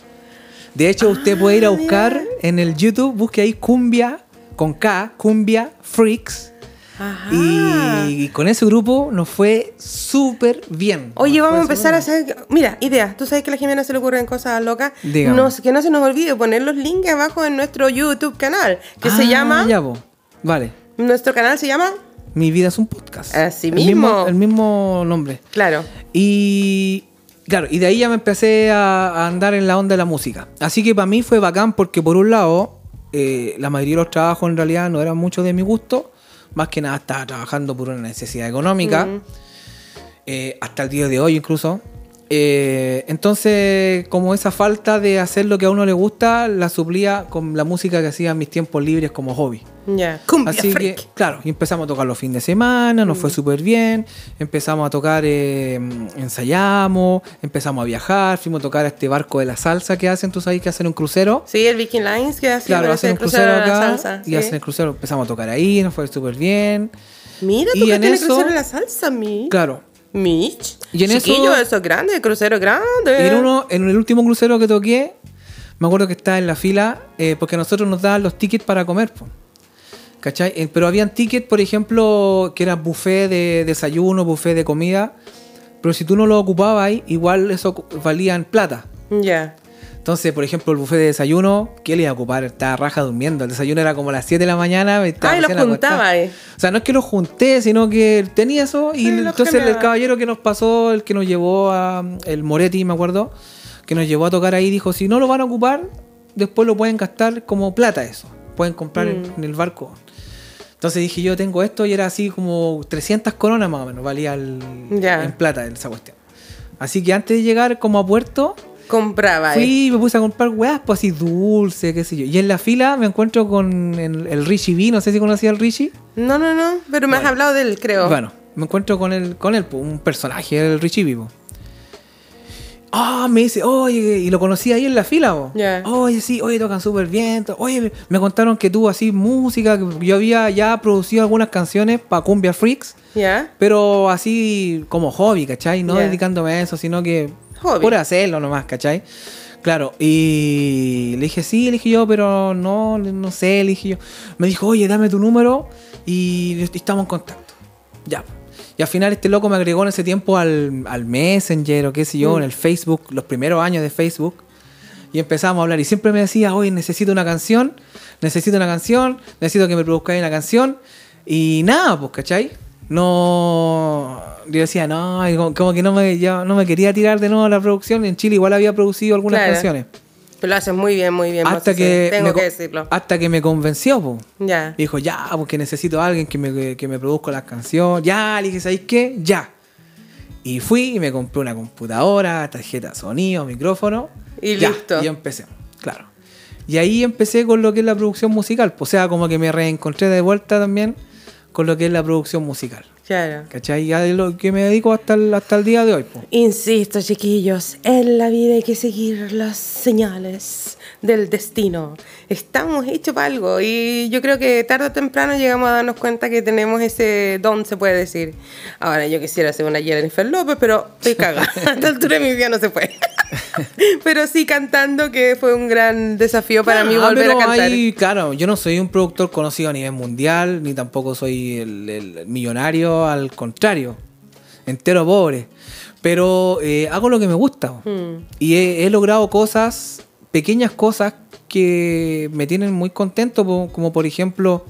De hecho, usted puede ir a buscar en el YouTube, busque ahí Cumbia con K, Cumbia Freaks. Ajá. Y, con ese grupo nos fue súper bien. Oye, Nos vamos a empezar a hacer. Mira, idea. Tú sabes que a la Jimena se le ocurren cosas locas. Dígame. No, que no se nos olvide poner los links abajo en nuestro YouTube canal. Que se Ah, llama. ya. Vale. Nuestro canal se llama. Mi vida es un podcast. Así El mismo. El mismo nombre. Claro. Y claro, y de ahí ya me empecé a, a andar en la onda de la música. Así que para mí fue bacán porque por un lado, eh, la mayoría de los trabajos en realidad no eran mucho de mi gusto. Más que nada estaba trabajando por una necesidad económica. eh, hasta el día de hoy incluso. Eh, entonces, como esa falta de hacer lo que a uno le gusta, la suplía con la música que hacía en mis tiempos libres como hobby. Ya. Cumbia Así freak. que, claro, y empezamos a tocar los fines de semana, nos fue súper bien, empezamos a tocar, eh, ensayamos, empezamos a viajar, fuimos a tocar a este barco de la salsa que hacen, tú sabes que hacen un crucero. Sí, el Viking Lines que hace Claro, hacen un crucero la acá salsa. y sí. hacen el crucero, empezamos a tocar ahí, nos fue súper bien. Mira, y tú que en tienes eso- crucero de la salsa, mi. Claro, Mitch. Y en eso- Chiquillo, eso es grande, crucero grande. en, uno, en el último crucero que toqué, me acuerdo que estaba en la fila, eh, porque nosotros nos daban los tickets para comer, po. ¿cachai? Eh, Pero habían tickets, por ejemplo, que era buffet de desayuno, buffet de comida, pero si tú no lo ocupabas ahí, igual eso valía en plata. Ya. Entonces, por ejemplo, el buffet de desayuno, ¿qué le iba a ocupar? Estaba raja durmiendo. El desayuno era como a las 7 de la mañana. me estaba Ah, y acostado. juntaba ahí. O sea, no es que los junté, sino que tenía eso. Y Sí, entonces el caballero que nos pasó, el que nos llevó a. El Moretti, me acuerdo, que nos llevó a tocar ahí, dijo: si no lo van a ocupar, después lo pueden gastar como plata eso. Pueden comprar en, Mm. en el barco. Entonces dije: Yo tengo esto y era así como 300 coronas más o menos, valía el- en plata esa cuestión. Así que antes de llegar como a puerto, Compraba. Fui y me puse a comprar weas, pues así dulce, qué sé yo. Y en la fila me encuentro con el, el Richie B, no sé si conocía al Richie. No, no, no, pero me has hablado de él, creo. Bueno, me encuentro con él, con él, pues, un personaje, el Richie Vivo. Ah, me dice, oye, y lo conocí ahí en la fila, po. Ya. Oye, sí, oye, tocan súper bien. Oye, me- contaron que tuvo así música, que yo había ya producido algunas canciones para Cumbia Freaks, ¿Ya? pero así como hobby, ¿cachai? No dedicándome a eso, sino que Hobby. por hacerlo nomás, ¿cachai? Claro, y le dije, sí, le dije yo, pero no, no sé, le dije yo. Me dijo, oye, dame tu número y estamos en contacto. Ya. Y al final este loco me agregó en ese tiempo al, al Messenger o qué sé yo, en el Facebook, los primeros años de Facebook. Y empezamos a hablar y siempre me decía, oye, necesito una canción, necesito una canción, necesito que me produzcáis una canción. Y nada, pues, ¿cachai? No, yo decía, no, como, que no me, ya no me quería tirar de nuevo a la producción. En Chile igual había producido algunas Claro. canciones. Pero lo haces muy bien, muy bien. Hasta que, Tengo me, que decirlo. hasta que me convenció, pues. Ya. Dijo, ya, porque necesito a alguien que me, que me produzca las canciones. Ya, le dije, ¿sabéis qué? Ya. Y fui y me compré una computadora, tarjeta sonido, micrófono. Y ya, listo. Y empecé, claro. Y ahí empecé con lo que es la producción musical. O sea, como que me reencontré de vuelta también con lo que es la producción musical. Claro. ¿Cachai? Ya es lo que me dedico hasta el, hasta el día de hoy. po. Insisto, chiquillos, en la vida hay que seguir las señales del destino. Estamos hechos para algo y yo creo que tarde o temprano llegamos a darnos cuenta que tenemos ese don, se puede decir. Ahora, yo quisiera ser una Jennifer López, pero estoy cagada. A esta altura de mi vida no se puede. pero sí cantando, que fue un gran desafío para mí Ah, volver a cantar. claro, yo no soy un productor conocido a nivel mundial, ni tampoco soy el, el millonario, al contrario, entero pobre. Pero eh, hago lo que me gusta. Mm. Y he, he logrado cosas, pequeñas cosas que me tienen muy contento, como por ejemplo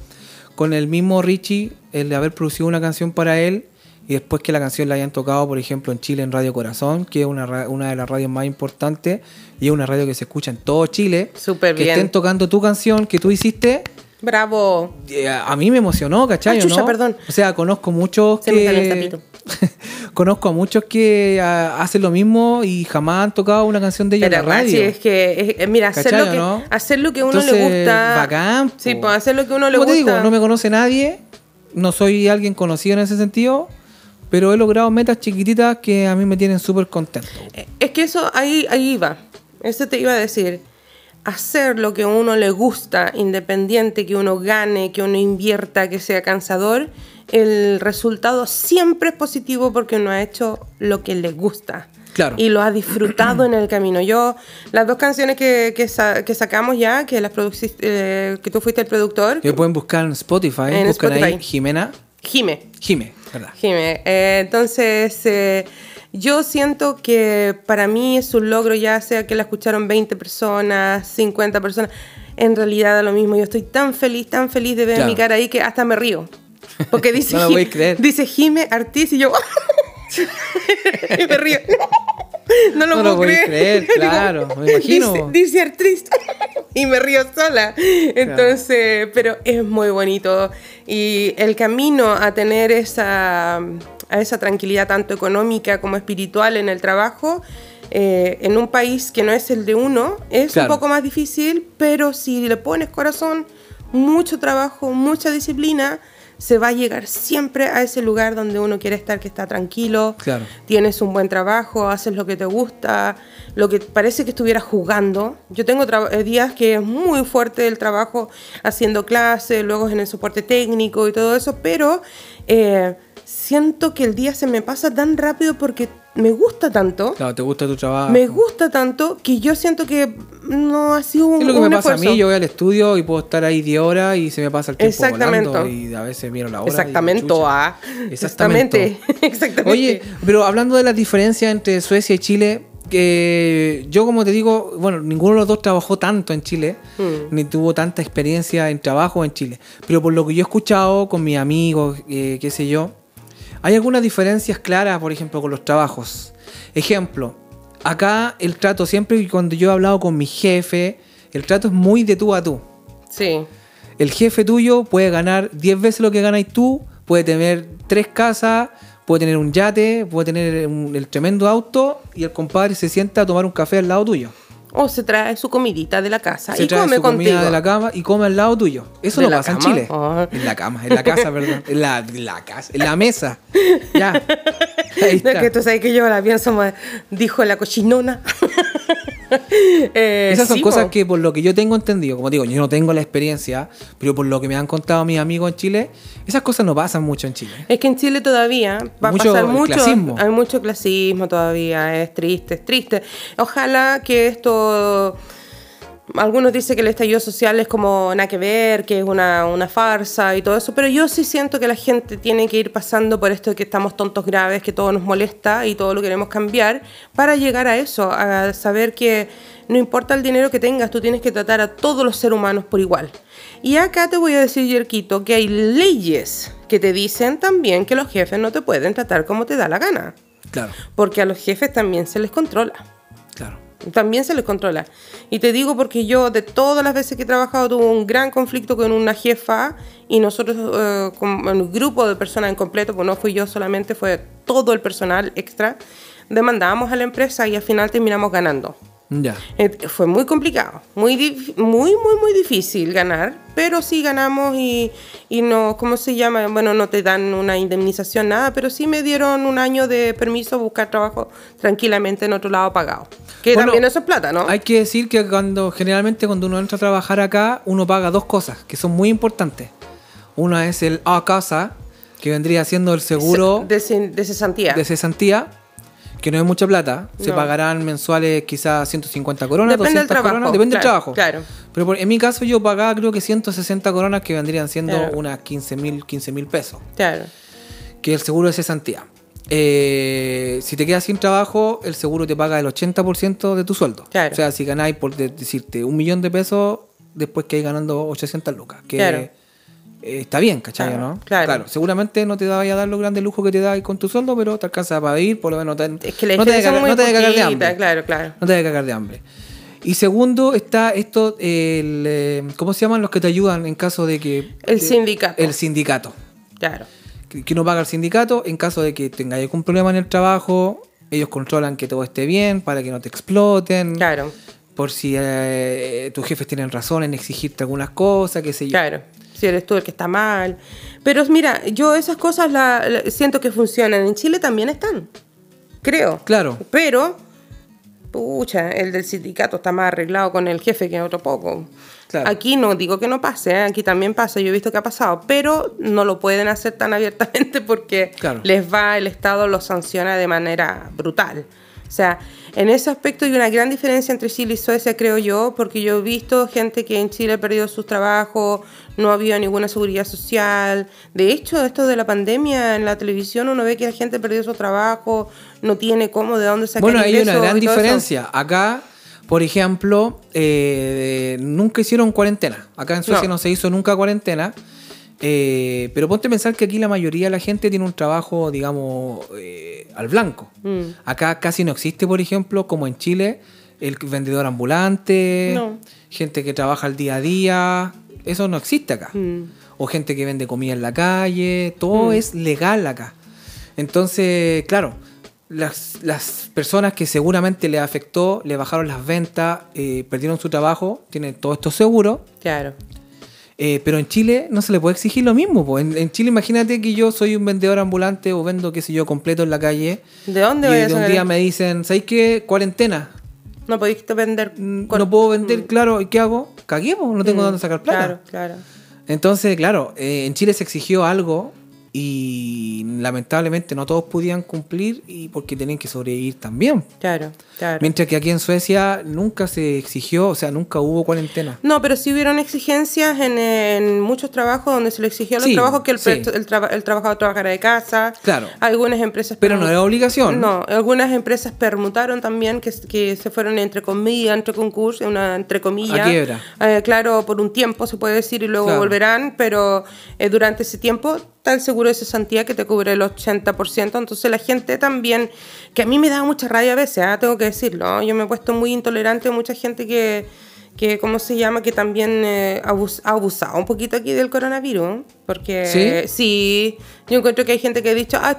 con el mismo Richie, el de haber producido una canción para él y después que la canción la hayan tocado, por ejemplo, en Chile en Radio Corazón, que es una, una de las radios más importantes y es una radio que se escucha en todo Chile. Súper que bien. estén tocando tu canción que tú hiciste, Bravo. eh, a mí me emocionó, ¿cachai? Ah, chucha, ¿no? perdón. O sea, conozco muchos Se me salió el que... conozco a muchos que ah, hacen lo mismo y jamás han tocado una canción de ellos Pero en la radio. sí, es que, es- es- mira, hacer ¿Cachai lo, que, no? hacer lo que uno le gusta. bacán. Sí, pues hacer lo que uno le Como gusta. te digo, no me conoce nadie, no soy alguien conocido en ese sentido, pero he logrado metas chiquititas que a mí me tienen súper contento. Es que eso ahí, ahí iba. Eso te iba a decir. Hacer lo que a uno le gusta, independiente que uno gane, que uno invierta, que sea cansador, el resultado siempre es positivo porque uno ha hecho lo que le gusta. Claro. Y lo has disfrutado en el camino. Yo, las dos canciones que, que, sa- que sacamos ya, que las eh, que tú fuiste el productor, Que pueden buscar en Spotify, En buscan ahí Spotify. Jimena. Jime. Jime, ¿verdad? Jime. Eh, entonces, eh, yo siento que para mí es un logro, ya sea que la escucharon 20 personas, 50 personas. En realidad da lo mismo. Yo estoy tan feliz, tan feliz de ver Claro. mi cara ahí que hasta me río. Porque dice, No lo Jim- voy a creer. dice Jime, Artis, y yo. y me río. No lo No puedo lo creer. creer, claro, me imagino. Dice, Artis. y me río sola. Entonces, pero es muy bonito. Y el camino a tener esa, a esa tranquilidad tanto económica como espiritual en el trabajo, eh, en un país que no es el de uno, es Claro. un poco más difícil, pero si le pones corazón, mucho trabajo, mucha disciplina, se va a llegar siempre a ese lugar donde uno quiere estar, que está tranquilo, Claro. tienes un buen trabajo, haces lo que te gusta, lo que parece que estuvieras jugando. Yo tengo eh, días que es muy fuerte el trabajo haciendo clases, luego en el soporte técnico y todo eso, pero eh, siento que el día se me pasa tan rápido porque me gusta tanto. Claro, te gusta tu trabajo. Me gusta tanto que yo siento que no ha sido un, Es lo que me pasa a mí, yo voy al estudio y puedo estar ahí 10 horas y se me pasa el tiempo Exactamente. volando y a veces miro la hora. ah. Exactamente. Exactamente. Exactamente. Oye, pero hablando de las diferencias entre Suecia y Chile, que yo como te digo, bueno, ninguno de los dos trabajó tanto en Chile, Mm. ni tuvo tanta experiencia en trabajo en Chile, pero por lo que yo he escuchado con mis amigos, eh, qué sé yo, hay algunas diferencias claras, por ejemplo, con los trabajos. Ejemplo, acá el trato, siempre que cuando yo he hablado con mi jefe, el trato es muy de tú a tú. Sí. El jefe tuyo puede ganar 10 veces lo que ganáis tú, puede tener tres casas, puede tener un yate, puede tener un- el tremendo auto y el compadre se sienta a tomar un café al lado tuyo. O se trae su comidita de la casa Se y trae come su contigo. comida de la cama y come al lado tuyo. Eso ¿De no pasa en cama? Chile. Ah. En la cama, en la casa, perdón. En la, en la casa, en la mesa. Ya. Ahí No, está. que tú sabes que yo la pienso más, dijo la cochinona. Eh, Esas son sí, cosas po. que por lo que yo tengo entendido, como digo, yo no tengo la experiencia, pero por lo que me han contado mis amigos en Chile, esas cosas no pasan mucho en Chile. Es que en Chile todavía va Mucho a pasar mucho. clasismo. Hay mucho clasismo todavía. Es triste, es triste. Ojalá que esto. Algunos dicen que el estallido social es como nada que ver, que es una, una farsa y todo eso, pero yo sí siento que la gente tiene que ir pasando por esto de que estamos tontos graves, que todo nos molesta y todo lo queremos cambiar, para llegar a eso, a saber que no importa el dinero que tengas, tú tienes que tratar a todos los seres humanos por igual. Y acá te voy a decir, Yerquito, que hay leyes que te dicen también que los jefes no te pueden tratar como te da la gana, Claro, porque a los jefes también se les controla. También se les controla. Y te digo porque yo de todas las veces que he trabajado tuve un gran conflicto con una jefa y nosotros, eh, como un grupo de personas en completo, pues no fui yo solamente, fue todo el personal extra, demandábamos a la empresa y al final terminamos ganando. Ya. Eh, Fue muy complicado, muy, muy, muy, muy difícil ganar, pero sí ganamos y, y no, ¿cómo se llama? Bueno, no te dan una indemnización, nada, pero sí me dieron un año de permiso a buscar trabajo tranquilamente en otro lado pagado. Que Bueno, también eso es plata, ¿no? Hay que decir que cuando generalmente cuando uno entra a trabajar acá, uno paga dos cosas que son muy importantes. Una es el A casa, que vendría siendo el seguro de, de cesantía. de cesantía, que no es mucha plata. Se pagarán mensuales quizás 150 coronas, Depende del 200 trabajo, coronas, depende claro, del trabajo. claro. Pero por- en mi caso yo pagaba creo que 160 coronas que vendrían siendo Claro. unas 15 mil 15 mil pesos, Claro. que es el seguro de cesantía. Eh, si te quedas sin trabajo, el seguro te paga el 80% de tu sueldo. Claro. O sea, si ganáis, por de- decirte, un millón de pesos, después que hay ganando 800 lucas. Que Claro. Eh, está bien, ¿cachai? Claro, ¿no? claro. seguramente no te vaya a dar los grandes lujos que te da con tu sueldo, pero te alcanza para vivir, por lo menos no te, Es que no te cagar- no te cagar de hambre. claro, claro. No te debe cagar de hambre. Y segundo está esto, el, eh, ¿cómo se llaman los que te ayudan en caso de que... El de- sindicato. El sindicato. Claro. Que, que no paga el sindicato en caso de que tengáis algún problema en el trabajo. Ellos controlan que todo esté bien para que no te exploten. Claro. Por si eh, tus jefes tienen razón en exigirte algunas cosas, qué sé yo. Claro, si eres tú el que está mal. Pero mira, yo esas cosas la, la- siento que funcionan. En Chile también están, creo. Claro. Pero, pucha, el del sindicato está más arreglado con el jefe que otro poco. Claro. Aquí no digo que no pase, ¿eh? aquí también pasa, yo he visto que ha pasado, pero no lo pueden hacer tan abiertamente porque Claro. les va, el Estado los sanciona de manera brutal. sea, en ese aspecto hay una gran diferencia entre Chile y Suecia, creo yo, porque yo he visto gente que en Chile ha perdido sus trabajos, no ha habido ninguna seguridad social. De hecho, esto de la pandemia en la televisión uno ve que la gente perdió su trabajo, no tiene cómo, de dónde sacar Bueno, hay una gran eso. diferencia. Acá, por ejemplo, eh, nunca hicieron cuarentena. Acá en Suecia no, No. se hizo nunca cuarentena. Eh, pero ponte a pensar que aquí la mayoría de la gente tiene un trabajo, digamos, eh, al blanco. Mm. Acá casi no existe, por ejemplo, como en Chile, el vendedor ambulante, No. gente que trabaja al día a día. Eso no existe acá. Mm. O gente que vende comida en la calle. Todo Mm. es legal acá. Entonces, claro, las, las personas que seguramente le afectó, le bajaron las ventas, eh, perdieron su trabajo, tienen todo esto seguro. Claro. Eh, pero en Chile no se le puede exigir lo mismo. po. En, en Chile, imagínate que yo soy un vendedor ambulante o vendo, qué sé yo, completo en la calle. ¿De dónde y voy a de un día el- me dicen, ¿sabes qué? Cuarentena. No podéis vender. No puedo vender, Mm. claro. ¿Y qué hago? Cagué, po, no tengo Mm. dónde sacar plata. Claro, claro. Entonces, claro, eh, en Chile se exigió algo y lamentablemente no todos podían cumplir y porque tenían que sobrevivir también. Claro, claro. Mientras que aquí en Suecia nunca se exigió, o sea, nunca hubo cuarentena. No, pero sí hubieron exigencias en, en muchos trabajos donde se le exigió a los Sí, trabajos que el, sí. el, el trabajador trabajara de casa. Claro. Algunas empresas... Pero no era obligación. No, algunas empresas permutaron también que, que se fueron entre comillas, entre concursos, una entre comillas. A quiebra. Eh, claro, por un tiempo se puede decir y luego Claro. volverán, pero eh, durante ese tiempo está el seguro de cesantía que te cubre el 80%. Entonces la gente también, que a mí me da mucha rabia a veces, ah, tengo que decirlo, yo me he puesto muy intolerante a mucha gente que, que ¿cómo se llama? Que también eh, abus- ha abusado un poquito aquí del coronavirus. Porque ¿Sí? sí, yo encuentro que hay gente que ha dicho, ah,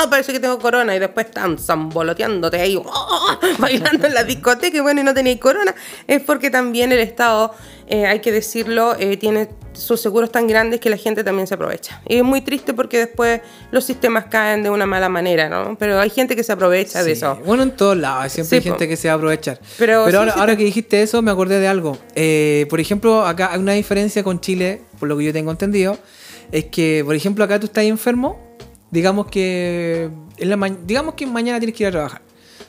parece que tengo corona y después están zamboloteándote ahí, bailando en la discoteca y bueno, y no tenéis corona. Es porque también el Estado, eh, hay que decirlo, eh, tiene sus seguros tan grandes que la gente también se aprovecha. Y es muy triste porque después los sistemas caen de una mala manera, ¿no? Pero hay gente que se aprovecha de eso. Bueno, en todos lados, siempre hay gente que se va a aprovechar. Pero sí, ahora, que dijiste eso, me acordé de algo. Eh, por ejemplo, acá hay una diferencia con Chile, por lo que yo tengo entendido, es que, por ejemplo, acá tú estás enfermo, digamos que, en la ma- digamos que mañana tienes que ir a trabajar.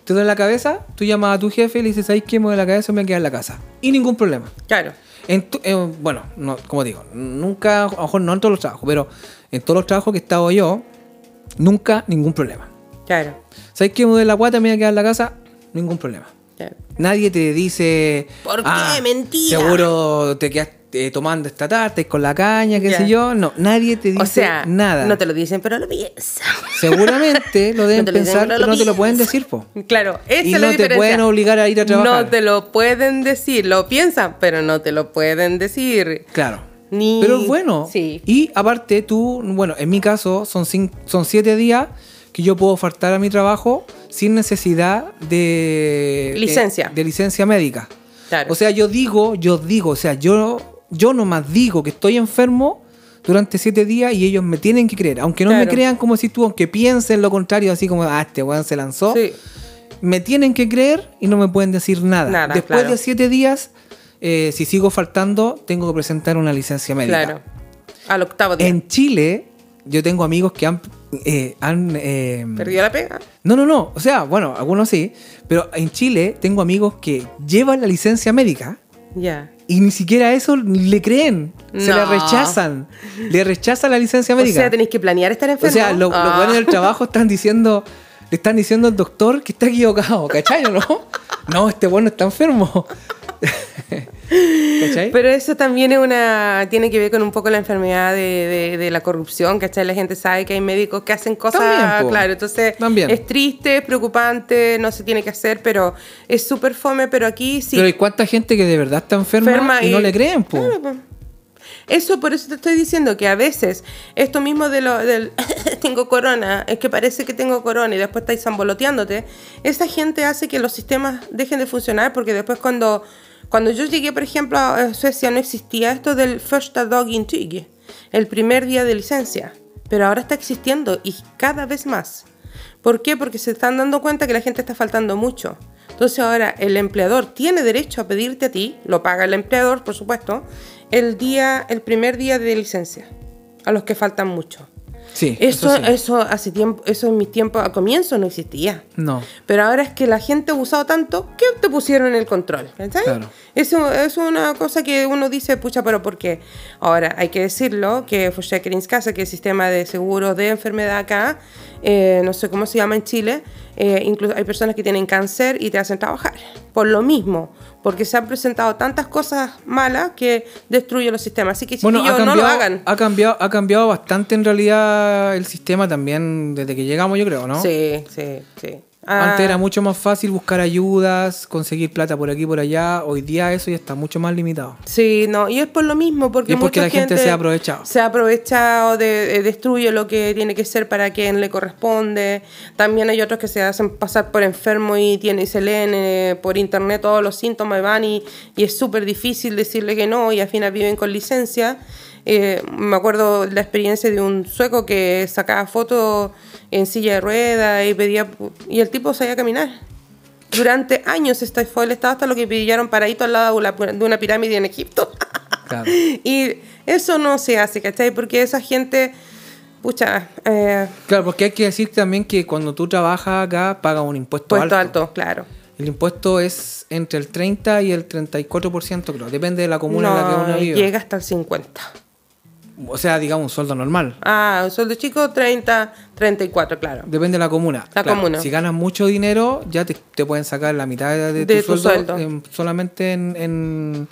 Te duele la cabeza, tú llamas a tu jefe y le dices, ¿sabes qué? Me duele la cabeza, me voy a quedar en la casa. Y ningún problema. Claro. En tu- eh, bueno, no, como digo, nunca, a lo mejor no en todos los trabajos, pero en todos los trabajos que he estado yo, nunca ningún problema. Claro. ¿Sabes qué? Me duele la guata, me voy a quedar en la casa, ningún problema. claro. Nadie te dice. ¿Por qué? "Ah, Mentira". Seguro te quedaste eh, tomando esta tarde con la caña, qué sé yo. No, nadie te dice O sea, nada. no te lo dicen, pero lo piensan. Seguramente lo deben No te lo dicen, pensar, pero pero no te lo pueden decir, po. Claro, esa Y es la no te diferencia. pueden obligar a ir a trabajar. No te lo pueden decir, lo piensan, pero no te lo pueden decir. Claro. Ni- Pero es bueno. Sí. Y aparte, tú, bueno, en mi caso, son, cin- son siete días que yo puedo faltar a mi trabajo sin necesidad de Licencia. eh, de licencia médica. Claro. O sea, yo digo, yo digo, o sea, yo, yo nomás digo que estoy enfermo durante siete días y ellos me tienen que creer. Aunque no me crean como si tú, aunque piensen lo contrario, así como, ah, este weón se lanzó. Sí. Me tienen que creer y no me pueden decir nada. Nada, Después claro. de siete días, eh, si sigo faltando, tengo que presentar una licencia médica. Claro. Al octavo día. En Chile, yo tengo amigos que han. eh, han eh, ¿Perdió la pega? no, no, no. O sea, bueno, algunos sí. Pero en Chile tengo amigos que llevan la licencia médica Ya. Y ni siquiera eso le creen. Se No. rechazan. Le rechazan la licencia O médica. sea, tenéis que planear estar O enfermo. sea, lo- los Ah. buenos del trabajo están diciendo. Le están diciendo al doctor que está equivocado, ¿cachai? o ¿No? No, este bueno está enfermo. ¿Cachai? Pero eso también es una tiene que ver con un poco la enfermedad de, de- de la corrupción, ¿cachai? La gente sabe que hay médicos que hacen cosas, También, claro, entonces También. es triste, es preocupante, no se tiene que hacer, pero es súper fome, pero aquí sí. Pero hay cuánta gente que de verdad está enferma, enferma y, no le creen, po. Claro, po. Eso, por eso te estoy diciendo que a veces esto mismo de lo, del tengo corona, es que parece que tengo corona y después estáis zamboloteándote, esa gente hace que los sistemas dejen de funcionar porque después cuando, cuando yo llegué, por ejemplo, a Suecia no existía esto del Första Dag Intyg, el primer día de licencia, pero ahora está existiendo y cada vez más. ¿Por qué? Porque se están dando cuenta que la gente está faltando mucho. Entonces ahora el empleador tiene derecho a pedirte a ti, lo paga el empleador, por supuesto, el día, el primer día de licencia, a los que faltan mucho. Sí, eso, eso sí. eso hace tiempo, eso en mis tiempos, a comienzo no existía. No. Pero ahora es que la gente ha usado tanto que te pusieron el control. Claro. Eso es una cosa que uno dice, pucha, pero ¿por qué? Ahora, hay que decirlo que Casa, que es el sistema de seguros de enfermedad acá, eh, no sé cómo se llama en Chile, eh, incluso hay personas que tienen cáncer y te hacen trabajar. Por lo mismo, porque se han presentado tantas cosas malas que destruye los sistemas. Así que Bueno, chiquillos, no lo hagan. ha cambiado, ha cambiado bastante en realidad el sistema también desde que llegamos, yo creo, ¿no? Sí, sí, sí. Ah, Antes era mucho más fácil buscar ayudas, conseguir plata por aquí y por allá. Hoy día eso ya está mucho más limitado. Sí, no, y es por lo mismo, porque, Y es porque mucha la gente se ha aprovechado. Se ha aprovechado, de, eh, destruye lo que tiene que ser para quien le corresponde. También hay otros que se hacen pasar por enfermo y, tienen, y se leen eh, por internet todos los síntomas y van y, y es súper difícil decirle que no y al final viven con licencia. Eh, me acuerdo la experiencia de un sueco que sacaba fotos en silla de ruedas y pedía y el tipo sabía caminar. Durante años esta fue el estado hasta lo que pillaron paradito al lado de una- de una pirámide en Egipto. Claro. y eso no se hace, ¿cachai? Porque esa gente, pucha, eh, Claro, porque hay que decir también que cuando tú trabajas acá pagas un impuesto puesto alto. alto, claro. El impuesto es entre el 30 y el 34%, creo. Depende de la comuna en la que No, uno vive. llega hasta el 50. O sea, digamos, un sueldo normal. Ah, un sueldo chico, 30, 34, claro. Depende de la comuna. La comuna. Si ganas mucho dinero, ya te, te pueden sacar la mitad de, de tu, tu sueldo, sueldo. en- solamente en, en,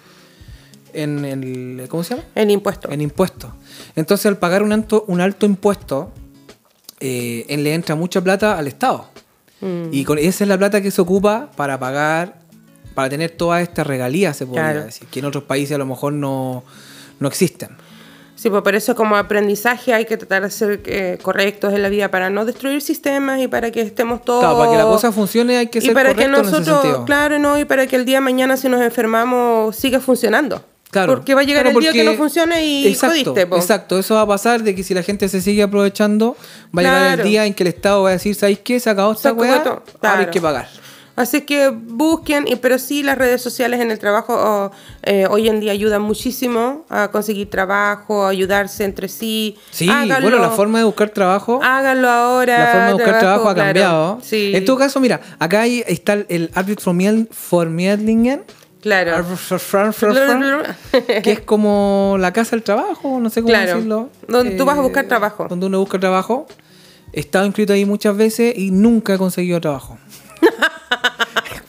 en el... ¿Cómo se llama? El impuesto. En impuestos. Entonces, al pagar un alto, un alto impuesto, eh, le entra mucha plata al Estado. Mm. Y con, esa es la plata que se ocupa para pagar, para tener todas estas regalías, se podría Claro. decir, que en otros países a lo mejor no, no existen. Sí, pues por eso como aprendizaje hay que tratar de ser eh, correctos en la vida para no destruir sistemas y para que estemos todos... Claro, para que la cosa funcione hay que y ser para que correcto en ese nosotros, claro, no, y para que el día de mañana si nos enfermamos siga funcionando. Claro. Porque va a llegar Claro, el día que no funcione y exacto, jodiste, po. Exacto, eso va a pasar de que si la gente se sigue aprovechando, va a llegar el día en que el Estado va a decir, ¿sabéis qué? Se acabó esta weá, hay Claro. que pagar. Así que busquen, y, pero sí las redes sociales en el trabajo oh, eh, hoy en día ayudan muchísimo a conseguir trabajo, a ayudarse entre sí. Sí, Háganlo. bueno, la forma de buscar trabajo, Háganlo ahora. la forma de buscar trabajo, ha claro. cambiado. Sí. En todo caso, mira, acá hay- está el, Arbit for, Miel, for Mieldingen, Claro. Que es como la casa del trabajo, no sé cómo Claro, decirlo. Eh, donde tú vas a buscar trabajo. Donde uno busca trabajo. He estado inscrito ahí muchas veces y nunca he conseguido trabajo.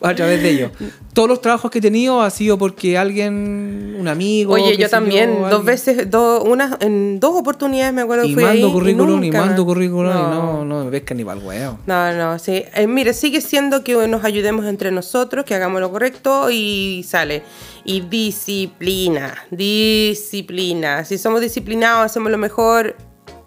a través de ellos. Todos los trabajos que he tenido ha sido porque alguien, un amigo. Oye, yo también, dos alguien- veces, dos, unas, en dos oportunidades me acuerdo que Y fui mando ahí currículum, y, nunca mando me- currículum, y No. no, no me pescan ni para el huevo. No, no, sí. Eh, mire, sigue siendo que nos ayudemos entre nosotros, que hagamos lo correcto y sale. Y disciplina, disciplina. Si somos disciplinados, hacemos lo mejor,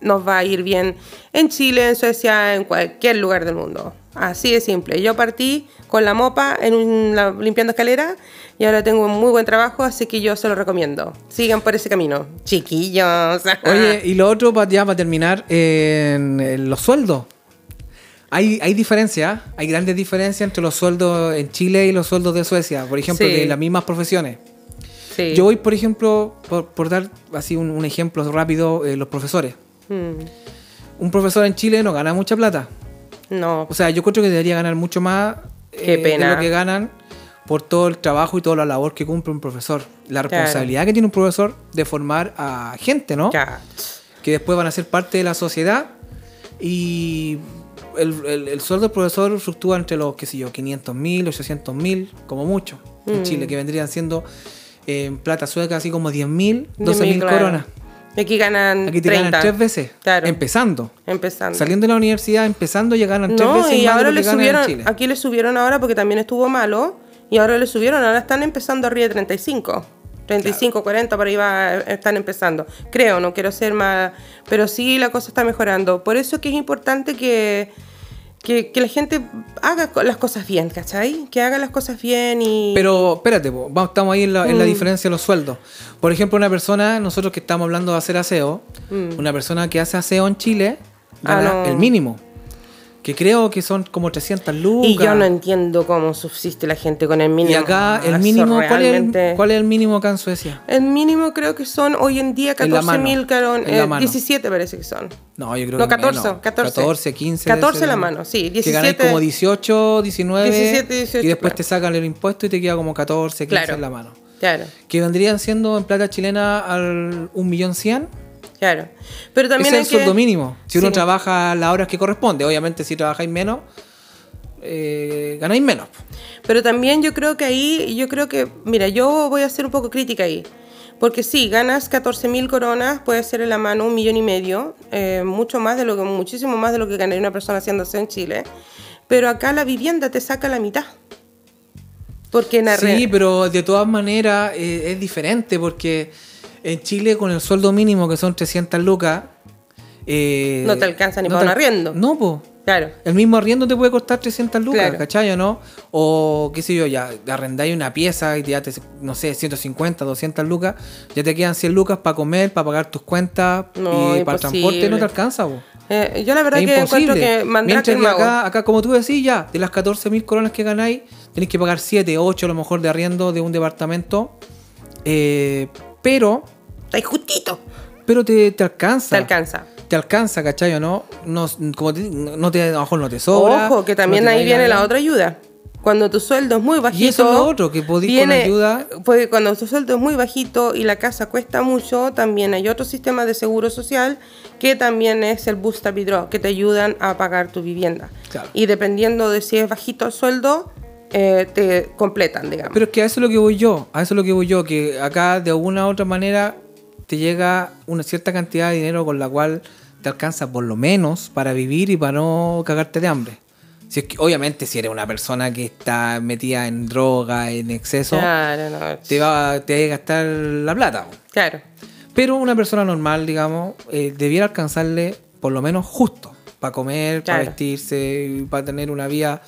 nos va a ir bien en Chile, en Suecia, en cualquier lugar del mundo. Así de simple. Yo partí con la mopa en un- la- limpiando escaleras y ahora tengo un muy buen trabajo, así que yo se lo recomiendo. Sigan por ese camino. Chiquillos. Oye, y lo otro, pa- ya para terminar, en, en los sueldos. Hay, hay diferencias, hay grandes diferencias entre los sueldos en Chile y los sueldos de Suecia, por ejemplo, Sí. de las mismas profesiones. Sí. Yo voy, por ejemplo, por, por dar así un, un ejemplo rápido, eh, los profesores. Mm, Un profesor en Chile no gana mucha plata. No, O sea, yo creo que debería ganar mucho más eh, Qué pena. de lo que ganan por todo el trabajo y toda la labor que cumple un profesor. La Claro. responsabilidad que tiene un profesor de formar a gente, ¿no? que después van a ser parte de la sociedad y el, el- el sueldo del profesor fluctúa entre los, qué sé yo, 500 mil, 800 mil, como mucho, en Mm. Chile, que vendrían siendo eh, en plata sueca así como 10 mil, 12 mil claro. Aquí ganan Aquí te 30. ganan tres veces, Claro. empezando. Empezando. Saliendo de la universidad, empezando, ya ganan tres veces y más ahora de lo le que ganan subieron, en Chile. aquí le subieron ahora porque también estuvo malo, y ahora le subieron, ahora están empezando arriba de 35. 35, 40, por ahí va, están empezando. Creo, no quiero ser más, pero sí la cosa está mejorando. Por eso es que es importante que, que, que la gente haga las cosas bien, ¿cachai? Que haga las cosas bien y... Pero espérate, po, vamos, estamos ahí en la, en Mm. la diferencia de los sueldos. Por ejemplo, una persona, nosotros que estamos hablando de hacer aseo, Mm. una persona que hace aseo en Chile Ah, gana no. el mínimo. Que creo que son como 300 lucas. Y yo no entiendo cómo subsiste la gente con el mínimo. Y acá el mínimo, ¿cuál, es el, cuál es el mínimo acá en Suecia? El mínimo creo que son hoy en día En la mano. 14.000 carón, eh, mano. 17 parece que son. No, yo creo No, que 14, menos. 14. 14, 15. 14 debe la ser. mano, sí, Que ganáis 17. como 18, 19. 17, 18, y después claro. te sacan el impuesto y te queda como 14, 15 Claro. en la mano. Claro, Que vendrían siendo en plata chilena al 1.100.000. claro. Pero también Ese es el sueldo mínimo. Si uno Sí. trabaja las horas que corresponde, obviamente si trabajáis menos, eh, ganáis menos. Pero también yo creo que ahí, yo creo que, mira, yo voy a hacer un poco crítica ahí. Porque sí, ganas 14.000 coronas, puede ser en la mano un millón y medio, eh, mucho más de lo que, muchísimo más de lo que ganaría una persona haciéndose en Chile. Pero acá la vivienda te saca la mitad. Porque en la Sí, pero de todas maneras eh, es diferente porque en Chile con el sueldo mínimo que son 300 lucas... eh, No te alcanza ni no para un arriendo. No, pues. Claro, El mismo arriendo te puede costar 300 lucas, Claro. ¿cachai o no? O qué sé yo, ya arrendáis una pieza y ya te, no sé, 150, 200 lucas, ya te quedan 100 lucas para comer, para pagar tus cuentas No, y para el transporte no te alcanza, po. Eh, yo la verdad Es que encuentro imposible. que Mandrake Mientras el que mago. acá, acá, como tú decís, ya, de las 14 mil coronas que ganáis, tenéis que pagar 7, 8 a lo mejor de arriendo de un departamento. eh, pero, Está ahí justito. pero te, te alcanza. Te alcanza. Te alcanza, ¿cachai o no? No, como te- no te, a lo mejor no te sobra. Ojo, que también no ahí viene la otra ayuda. Cuando tu sueldo es muy bajito. Y eso es lo otro, que podís con ayuda- pues, cuando tu sueldo es muy bajito y la casa cuesta mucho, también hay otro sistema de seguro social que también es el Boost Draw, que te ayudan a pagar tu vivienda. Claro. Y dependiendo de si es bajito el sueldo, eh, te completan, digamos. Pero es que a eso es lo que voy yo, a eso es lo que voy yo, que acá de alguna u otra manera te llega una cierta cantidad de dinero con la cual te alcanza por lo menos para vivir y para no cagarte de hambre. Si es que, obviamente, si eres una persona que está metida en droga, en exceso, claro, no, te va, te va a gastar la plata. claro. Pero una persona normal, digamos, eh, debiera alcanzarle por lo menos justo para comer, para vestirse, para tener una vida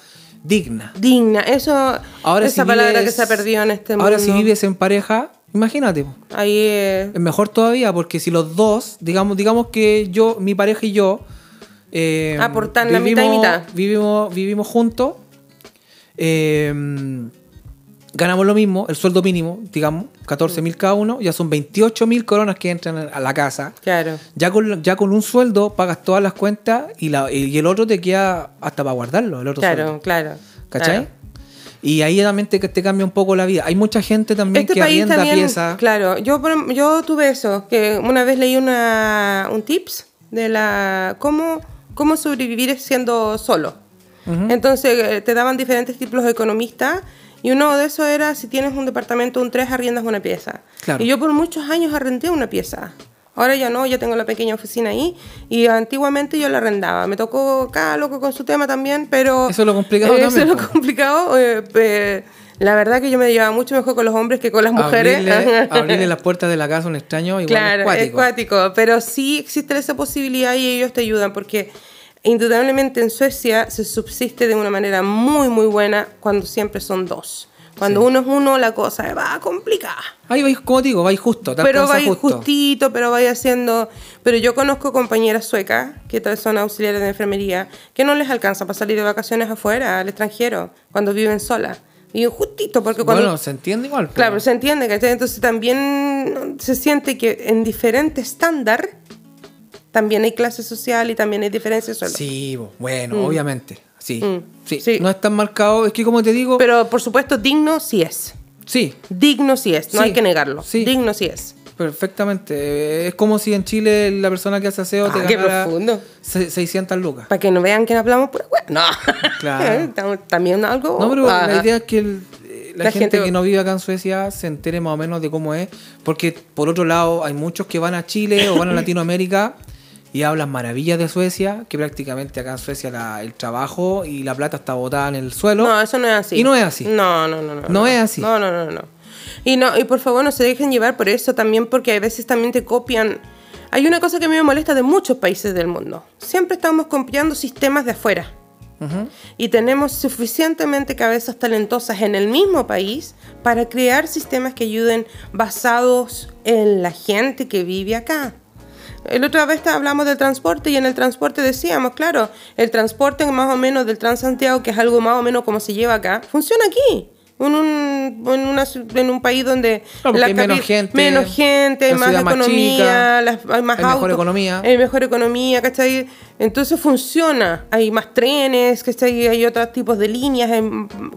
digna. Digna, eso, Ahora esa si palabra vives- que se ha perdido en este mundo. Ahora si vives en pareja, imagínate. Ahí eh, Es mejor todavía porque si los dos, digamos, digamos que yo, mi pareja y yo eh, Aportan la mitad y mitad. Vivimos, vivimos juntos. eh, ganamos lo mismo, el sueldo mínimo, digamos, 14 mil cada uno, ya son 28 mil coronas que entran a la casa. claro. Ya con, ya con un sueldo pagas todas las cuentas y, la, y el otro te queda hasta para guardarlo, el otro Claro, sueldo. claro. ¿Cachai? claro. Y ahí también te, te cambia un poco la vida. Hay mucha gente también Este que arrienda piezas. claro, yo, por- yo tuve eso, que una vez leí una, un tips de la cómo, cómo sobrevivir siendo solo. Entonces eh, te daban diferentes tipos de economistas y uno de esos era si tienes un departamento, un 3, arriendas una pieza. Claro. Y yo por muchos años arrendé una pieza. Ahora ya no, ya tengo la pequeña oficina ahí y antiguamente yo la arrendaba. Me tocó acá, loco, con su tema también, pero... Eso es lo complicado Eh, también, Eso es lo complicado. eh, eh, la verdad que yo me llevaba mucho mejor con los hombres que con las mujeres. Abrirle, abrirle las puertas de la casa a un extraño igual claro, es cuático. es cuático. Pero sí existe esa posibilidad y ellos te ayudan porque indudablemente en Suecia se subsiste de una manera muy, muy buena cuando siempre son dos. Cuando uno es uno, la cosa va complicada. Ahí vais, como te digo, vais justo, te Pero vais justo. justito, pero vais haciendo... Pero yo conozco compañeras suecas que son auxiliares de enfermería que no les alcanza para salir de vacaciones afuera, al extranjero, cuando viven solas. Viven justito, porque cuando... Bueno, se entiende igual. pues. Claro, se entiende, ¿cachai? Entonces también se siente que en diferente estándar también hay clase social y también hay diferencia de sueldo. Sí, bueno, obviamente. Sí, Mm. sí. Sí. No es tan marcado. Es que como te digo, Pero por supuesto, digno sí es. sí, Digno sí es, no Sí, hay que negarlo. sí. Digno sí es. perfectamente. Es como si en Chile la persona que hace aseo te Ah, qué ganara profundo. se- 600 lucas. Para que no vean que hablamos pura hueá. No. Claro. También algo. No, pero ah, la idea es que el- la, La gente, gente- que no vive acá en Suecia se entere más o menos de cómo es. Porque por otro lado, hay muchos que van a Chile o van a Latinoamérica y hablan maravillas de Suecia, que prácticamente acá en Suecia la- el trabajo y la plata está botada en el suelo. No, eso no es así. Y no es así. No, no, no. No, No es así. No, no, no, no. Y, no, y por favor no se dejen llevar por eso también, porque a veces también te copian. Hay una cosa que a mí me molesta de muchos países del mundo. Siempre estamos copiando sistemas de afuera. Ujú. Y tenemos suficientemente cabezas talentosas en el mismo país para crear sistemas que ayuden basados en la gente que vive acá. El otra vez hablamos del transporte y en el transporte decíamos, claro, el transporte más o menos del Transantiago, que es algo más o menos como se lleva acá, funciona aquí. En un, en, una, en un país donde Claro, hay menos gente, menos gente, la más ciudad más economía, chica, las- hay más hay mejor economía. hay mejor economía, ¿cachai? Entonces funciona, hay más trenes, ¿cachai? Hay otros tipos de líneas, hay-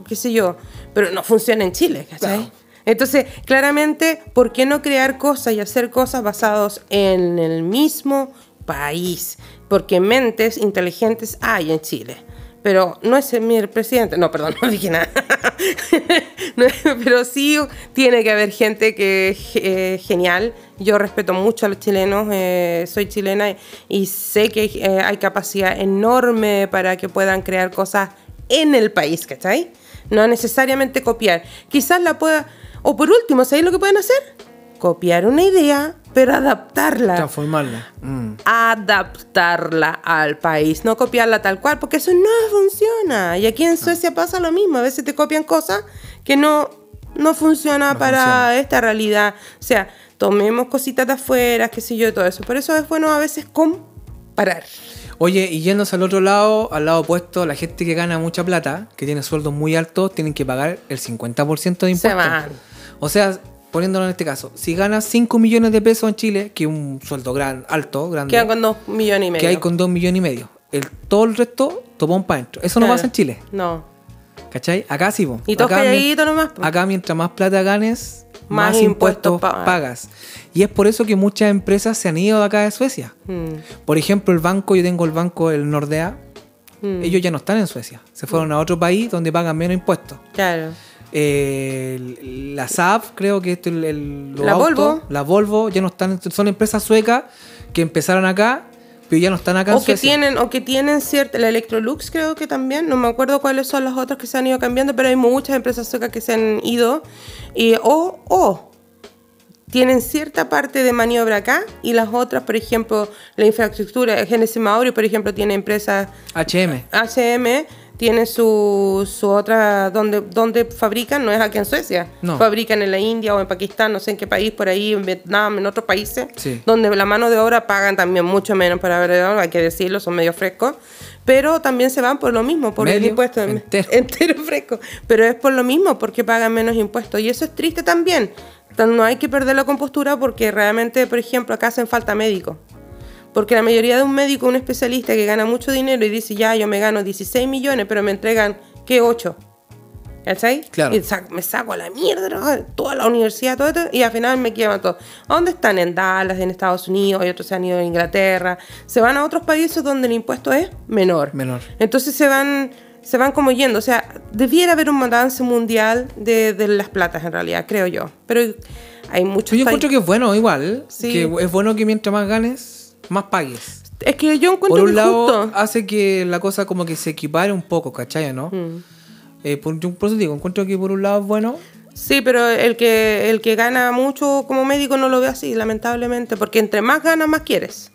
qué sé yo, pero no funciona en Chile, ¿cachai? Claro. Entonces, claramente, ¿por qué no crear cosas y hacer cosas basadas en el mismo país? Porque mentes inteligentes hay en Chile. Pero no es mi presidente. No, perdón, no dije nada. Pero sí tiene que haber gente que es eh, genial. Yo respeto mucho a los chilenos. eh, soy chilena y sé que eh, hay capacidad enorme para que puedan crear cosas en el país, ¿cachai? No necesariamente copiar. Quizás la pueda... O por último, ¿sabéis lo que pueden hacer? Copiar una idea, pero adaptarla Transformarla. Mm. adaptarla al país, no copiarla tal cual, porque eso no funciona. Y aquí en Suecia pasa lo mismo, a veces te copian cosas que no, no funciona No para funciona. esta realidad. O sea, tomemos cositas de afuera, qué sé yo, todo eso. Por eso es bueno a veces comparar. Oye, y yéndose al otro lado, al lado opuesto, la gente que gana mucha plata, que tiene sueldos muy altos, tienen que pagar el 50% de impuestos. van. O sea, poniéndolo en este caso, si ganas 5 millones de pesos en Chile, que es un sueldo gran, alto, grande, Quedan con dos millones y medio. que hay con 2 millones y medio, el, todo el resto topón para adentro. Eso no pasa en Chile, No. ¿cachai? Acá sí, po. Y todos calladitos nomás. po. acá mientras más plata ganes, Más más, impuestos impuestos pagas. Y es por eso que muchas empresas se han ido de acá de Suecia. Mm, Por ejemplo, el banco, yo tengo el banco, el Nordea, mm, ellos ya no están en Suecia. Se fueron a otro país donde pagan menos impuestos. Claro. Eh, la Saab, creo que esto el, el- los La autos, Volvo. La Volvo ya no están, son empresas suecas que empezaron acá, pero ya no están acá en O que Suecia. tienen, o que tienen cierta, la Electrolux creo que también, no me acuerdo cuáles son los otros que se han ido cambiando, pero hay muchas empresas suecas que se han ido, y, o, o tienen cierta parte de maniobra acá y las otras, por ejemplo, la infraestructura, Genesis Mauri, por ejemplo, tiene empresas HM. HM, tiene su, su otra, donde, donde fabrican, no es aquí en Suecia, No. fabrican en la India o en Pakistán, no sé en qué país, por ahí, en Vietnam, en otros países, Sí. donde la mano de obra pagan también mucho menos para ver, hay que decirlo, son medio frescos, pero también se van por lo mismo, por el Medio, impuesto entero. entero fresco, pero es por lo mismo, porque pagan menos impuestos, y eso es triste también. Entonces, no hay que perder la compostura porque realmente, por ejemplo, acá hacen falta médicos. Porque la mayoría de un médico, un especialista que gana mucho dinero y dice, ya, yo me gano 16 millones, pero me entregan, ¿qué? 8. ¿Cachai? Claro. Y me saco a la mierda, toda la universidad, todo esto, y al final me quedan todos. ¿A dónde están? En Dallas, en Estados Unidos, y otros se han ido a Inglaterra. Se van a otros países donde el impuesto es menor. Menor. Entonces se van, se van como yendo. O sea, debiera haber un balance mundial de, de las platas, en realidad, creo yo. Pero hay muchos Yo encuentro que es bueno igual, Sí. que es bueno que mientras más ganes, más pagues. Es que yo encuentro Por un que lado, justo. hace que la cosa como que se equipare un poco, ¿cachai? ¿no? Mm. Eh, por, por eso digo, encuentro que por un lado es bueno, Sí, pero el que, el que gana mucho como médico no lo ve así, lamentablemente, porque entre más ganas, más quieres.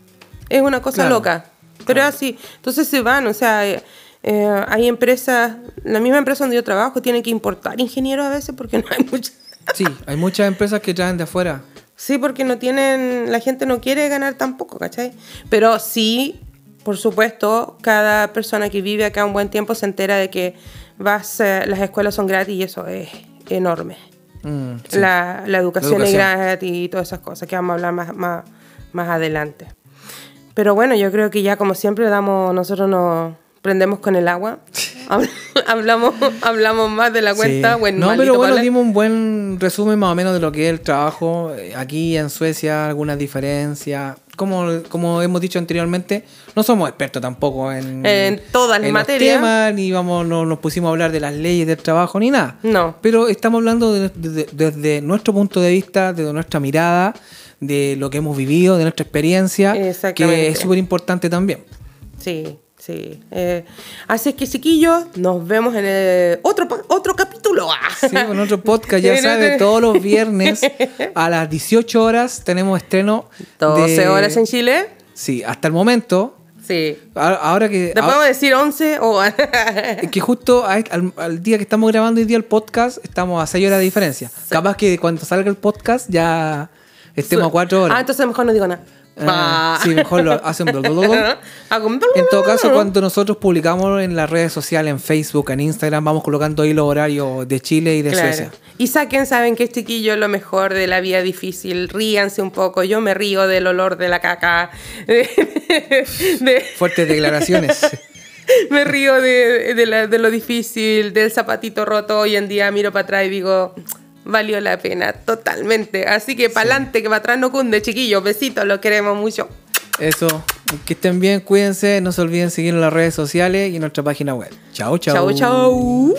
Es una cosa Claro. loca, pero es así. Entonces se van, o sea, eh, eh, hay empresas, la misma empresa donde yo trabajo tiene que importar ingenieros a veces porque no hay muchos. sí, hay muchas empresas que traen de afuera. Sí, porque no tienen, la gente no quiere ganar tampoco, ¿cachai? Pero sí, por supuesto, cada persona que vive acá un buen tiempo se entera de que vas, eh, las escuelas son gratis y eso es enorme. Mm, sí. La, la educación La es gratis y todas esas cosas que vamos a hablar más, más, más adelante. Pero bueno, yo creo que ya como siempre damos, nosotros nos prendemos con el agua. Habl- hablamos, hablamos más de la cuenta. Sí. Buen, no, pero bueno, dimos un buen resumen más o menos de lo que es el trabajo eh, aquí en Suecia, algunas diferencias. Como, como hemos dicho anteriormente, no somos expertos tampoco en, En todas las en los materias. temas, ni vamos, no nos pusimos a hablar de las leyes del trabajo, ni nada. No. Pero estamos hablando de- de- de- desde nuestro punto de vista, desde nuestra mirada, de lo que hemos vivido, de nuestra experiencia, que es súper importante también. Sí, sí. Eh, así es que, chiquillos, nos vemos en el otro, otro capítulo. Sí, con otro podcast, ya En sabes, otro- todos los viernes a las 18 horas tenemos estreno. 12 de- horas en Chile. Sí, hasta el momento. Sí. Ahora que. ¿Te podemos decir 11 o...? que justo a- al, al día que estamos grabando hoy día el podcast, estamos a 6 horas de diferencia. Capaz que cuando salga el podcast ya estemos a 4 horas. Ah, entonces mejor no digo nada. Ah, Ah. sí, mejor lo hacen. Un- En todo caso, cuando nosotros publicamos en las redes sociales, en Facebook, en Instagram, vamos colocando ahí los horarios de Chile y de Claro. Suecia. Y saquen, saben que chiquillo es lo mejor de la vida difícil. Ríanse un poco. Yo me río del olor de la caca. De- Fuertes declaraciones. me río de, de la- de lo difícil, del zapatito roto. Hoy en día miro para atrás y digo, valió la pena, totalmente. Así que para adelante, que para atrás no cunde, chiquillos. Besitos, los queremos mucho. Eso. Que estén bien, cuídense. No se olviden seguir en las redes sociales y en nuestra página web. Chao, chao. Chau, chau.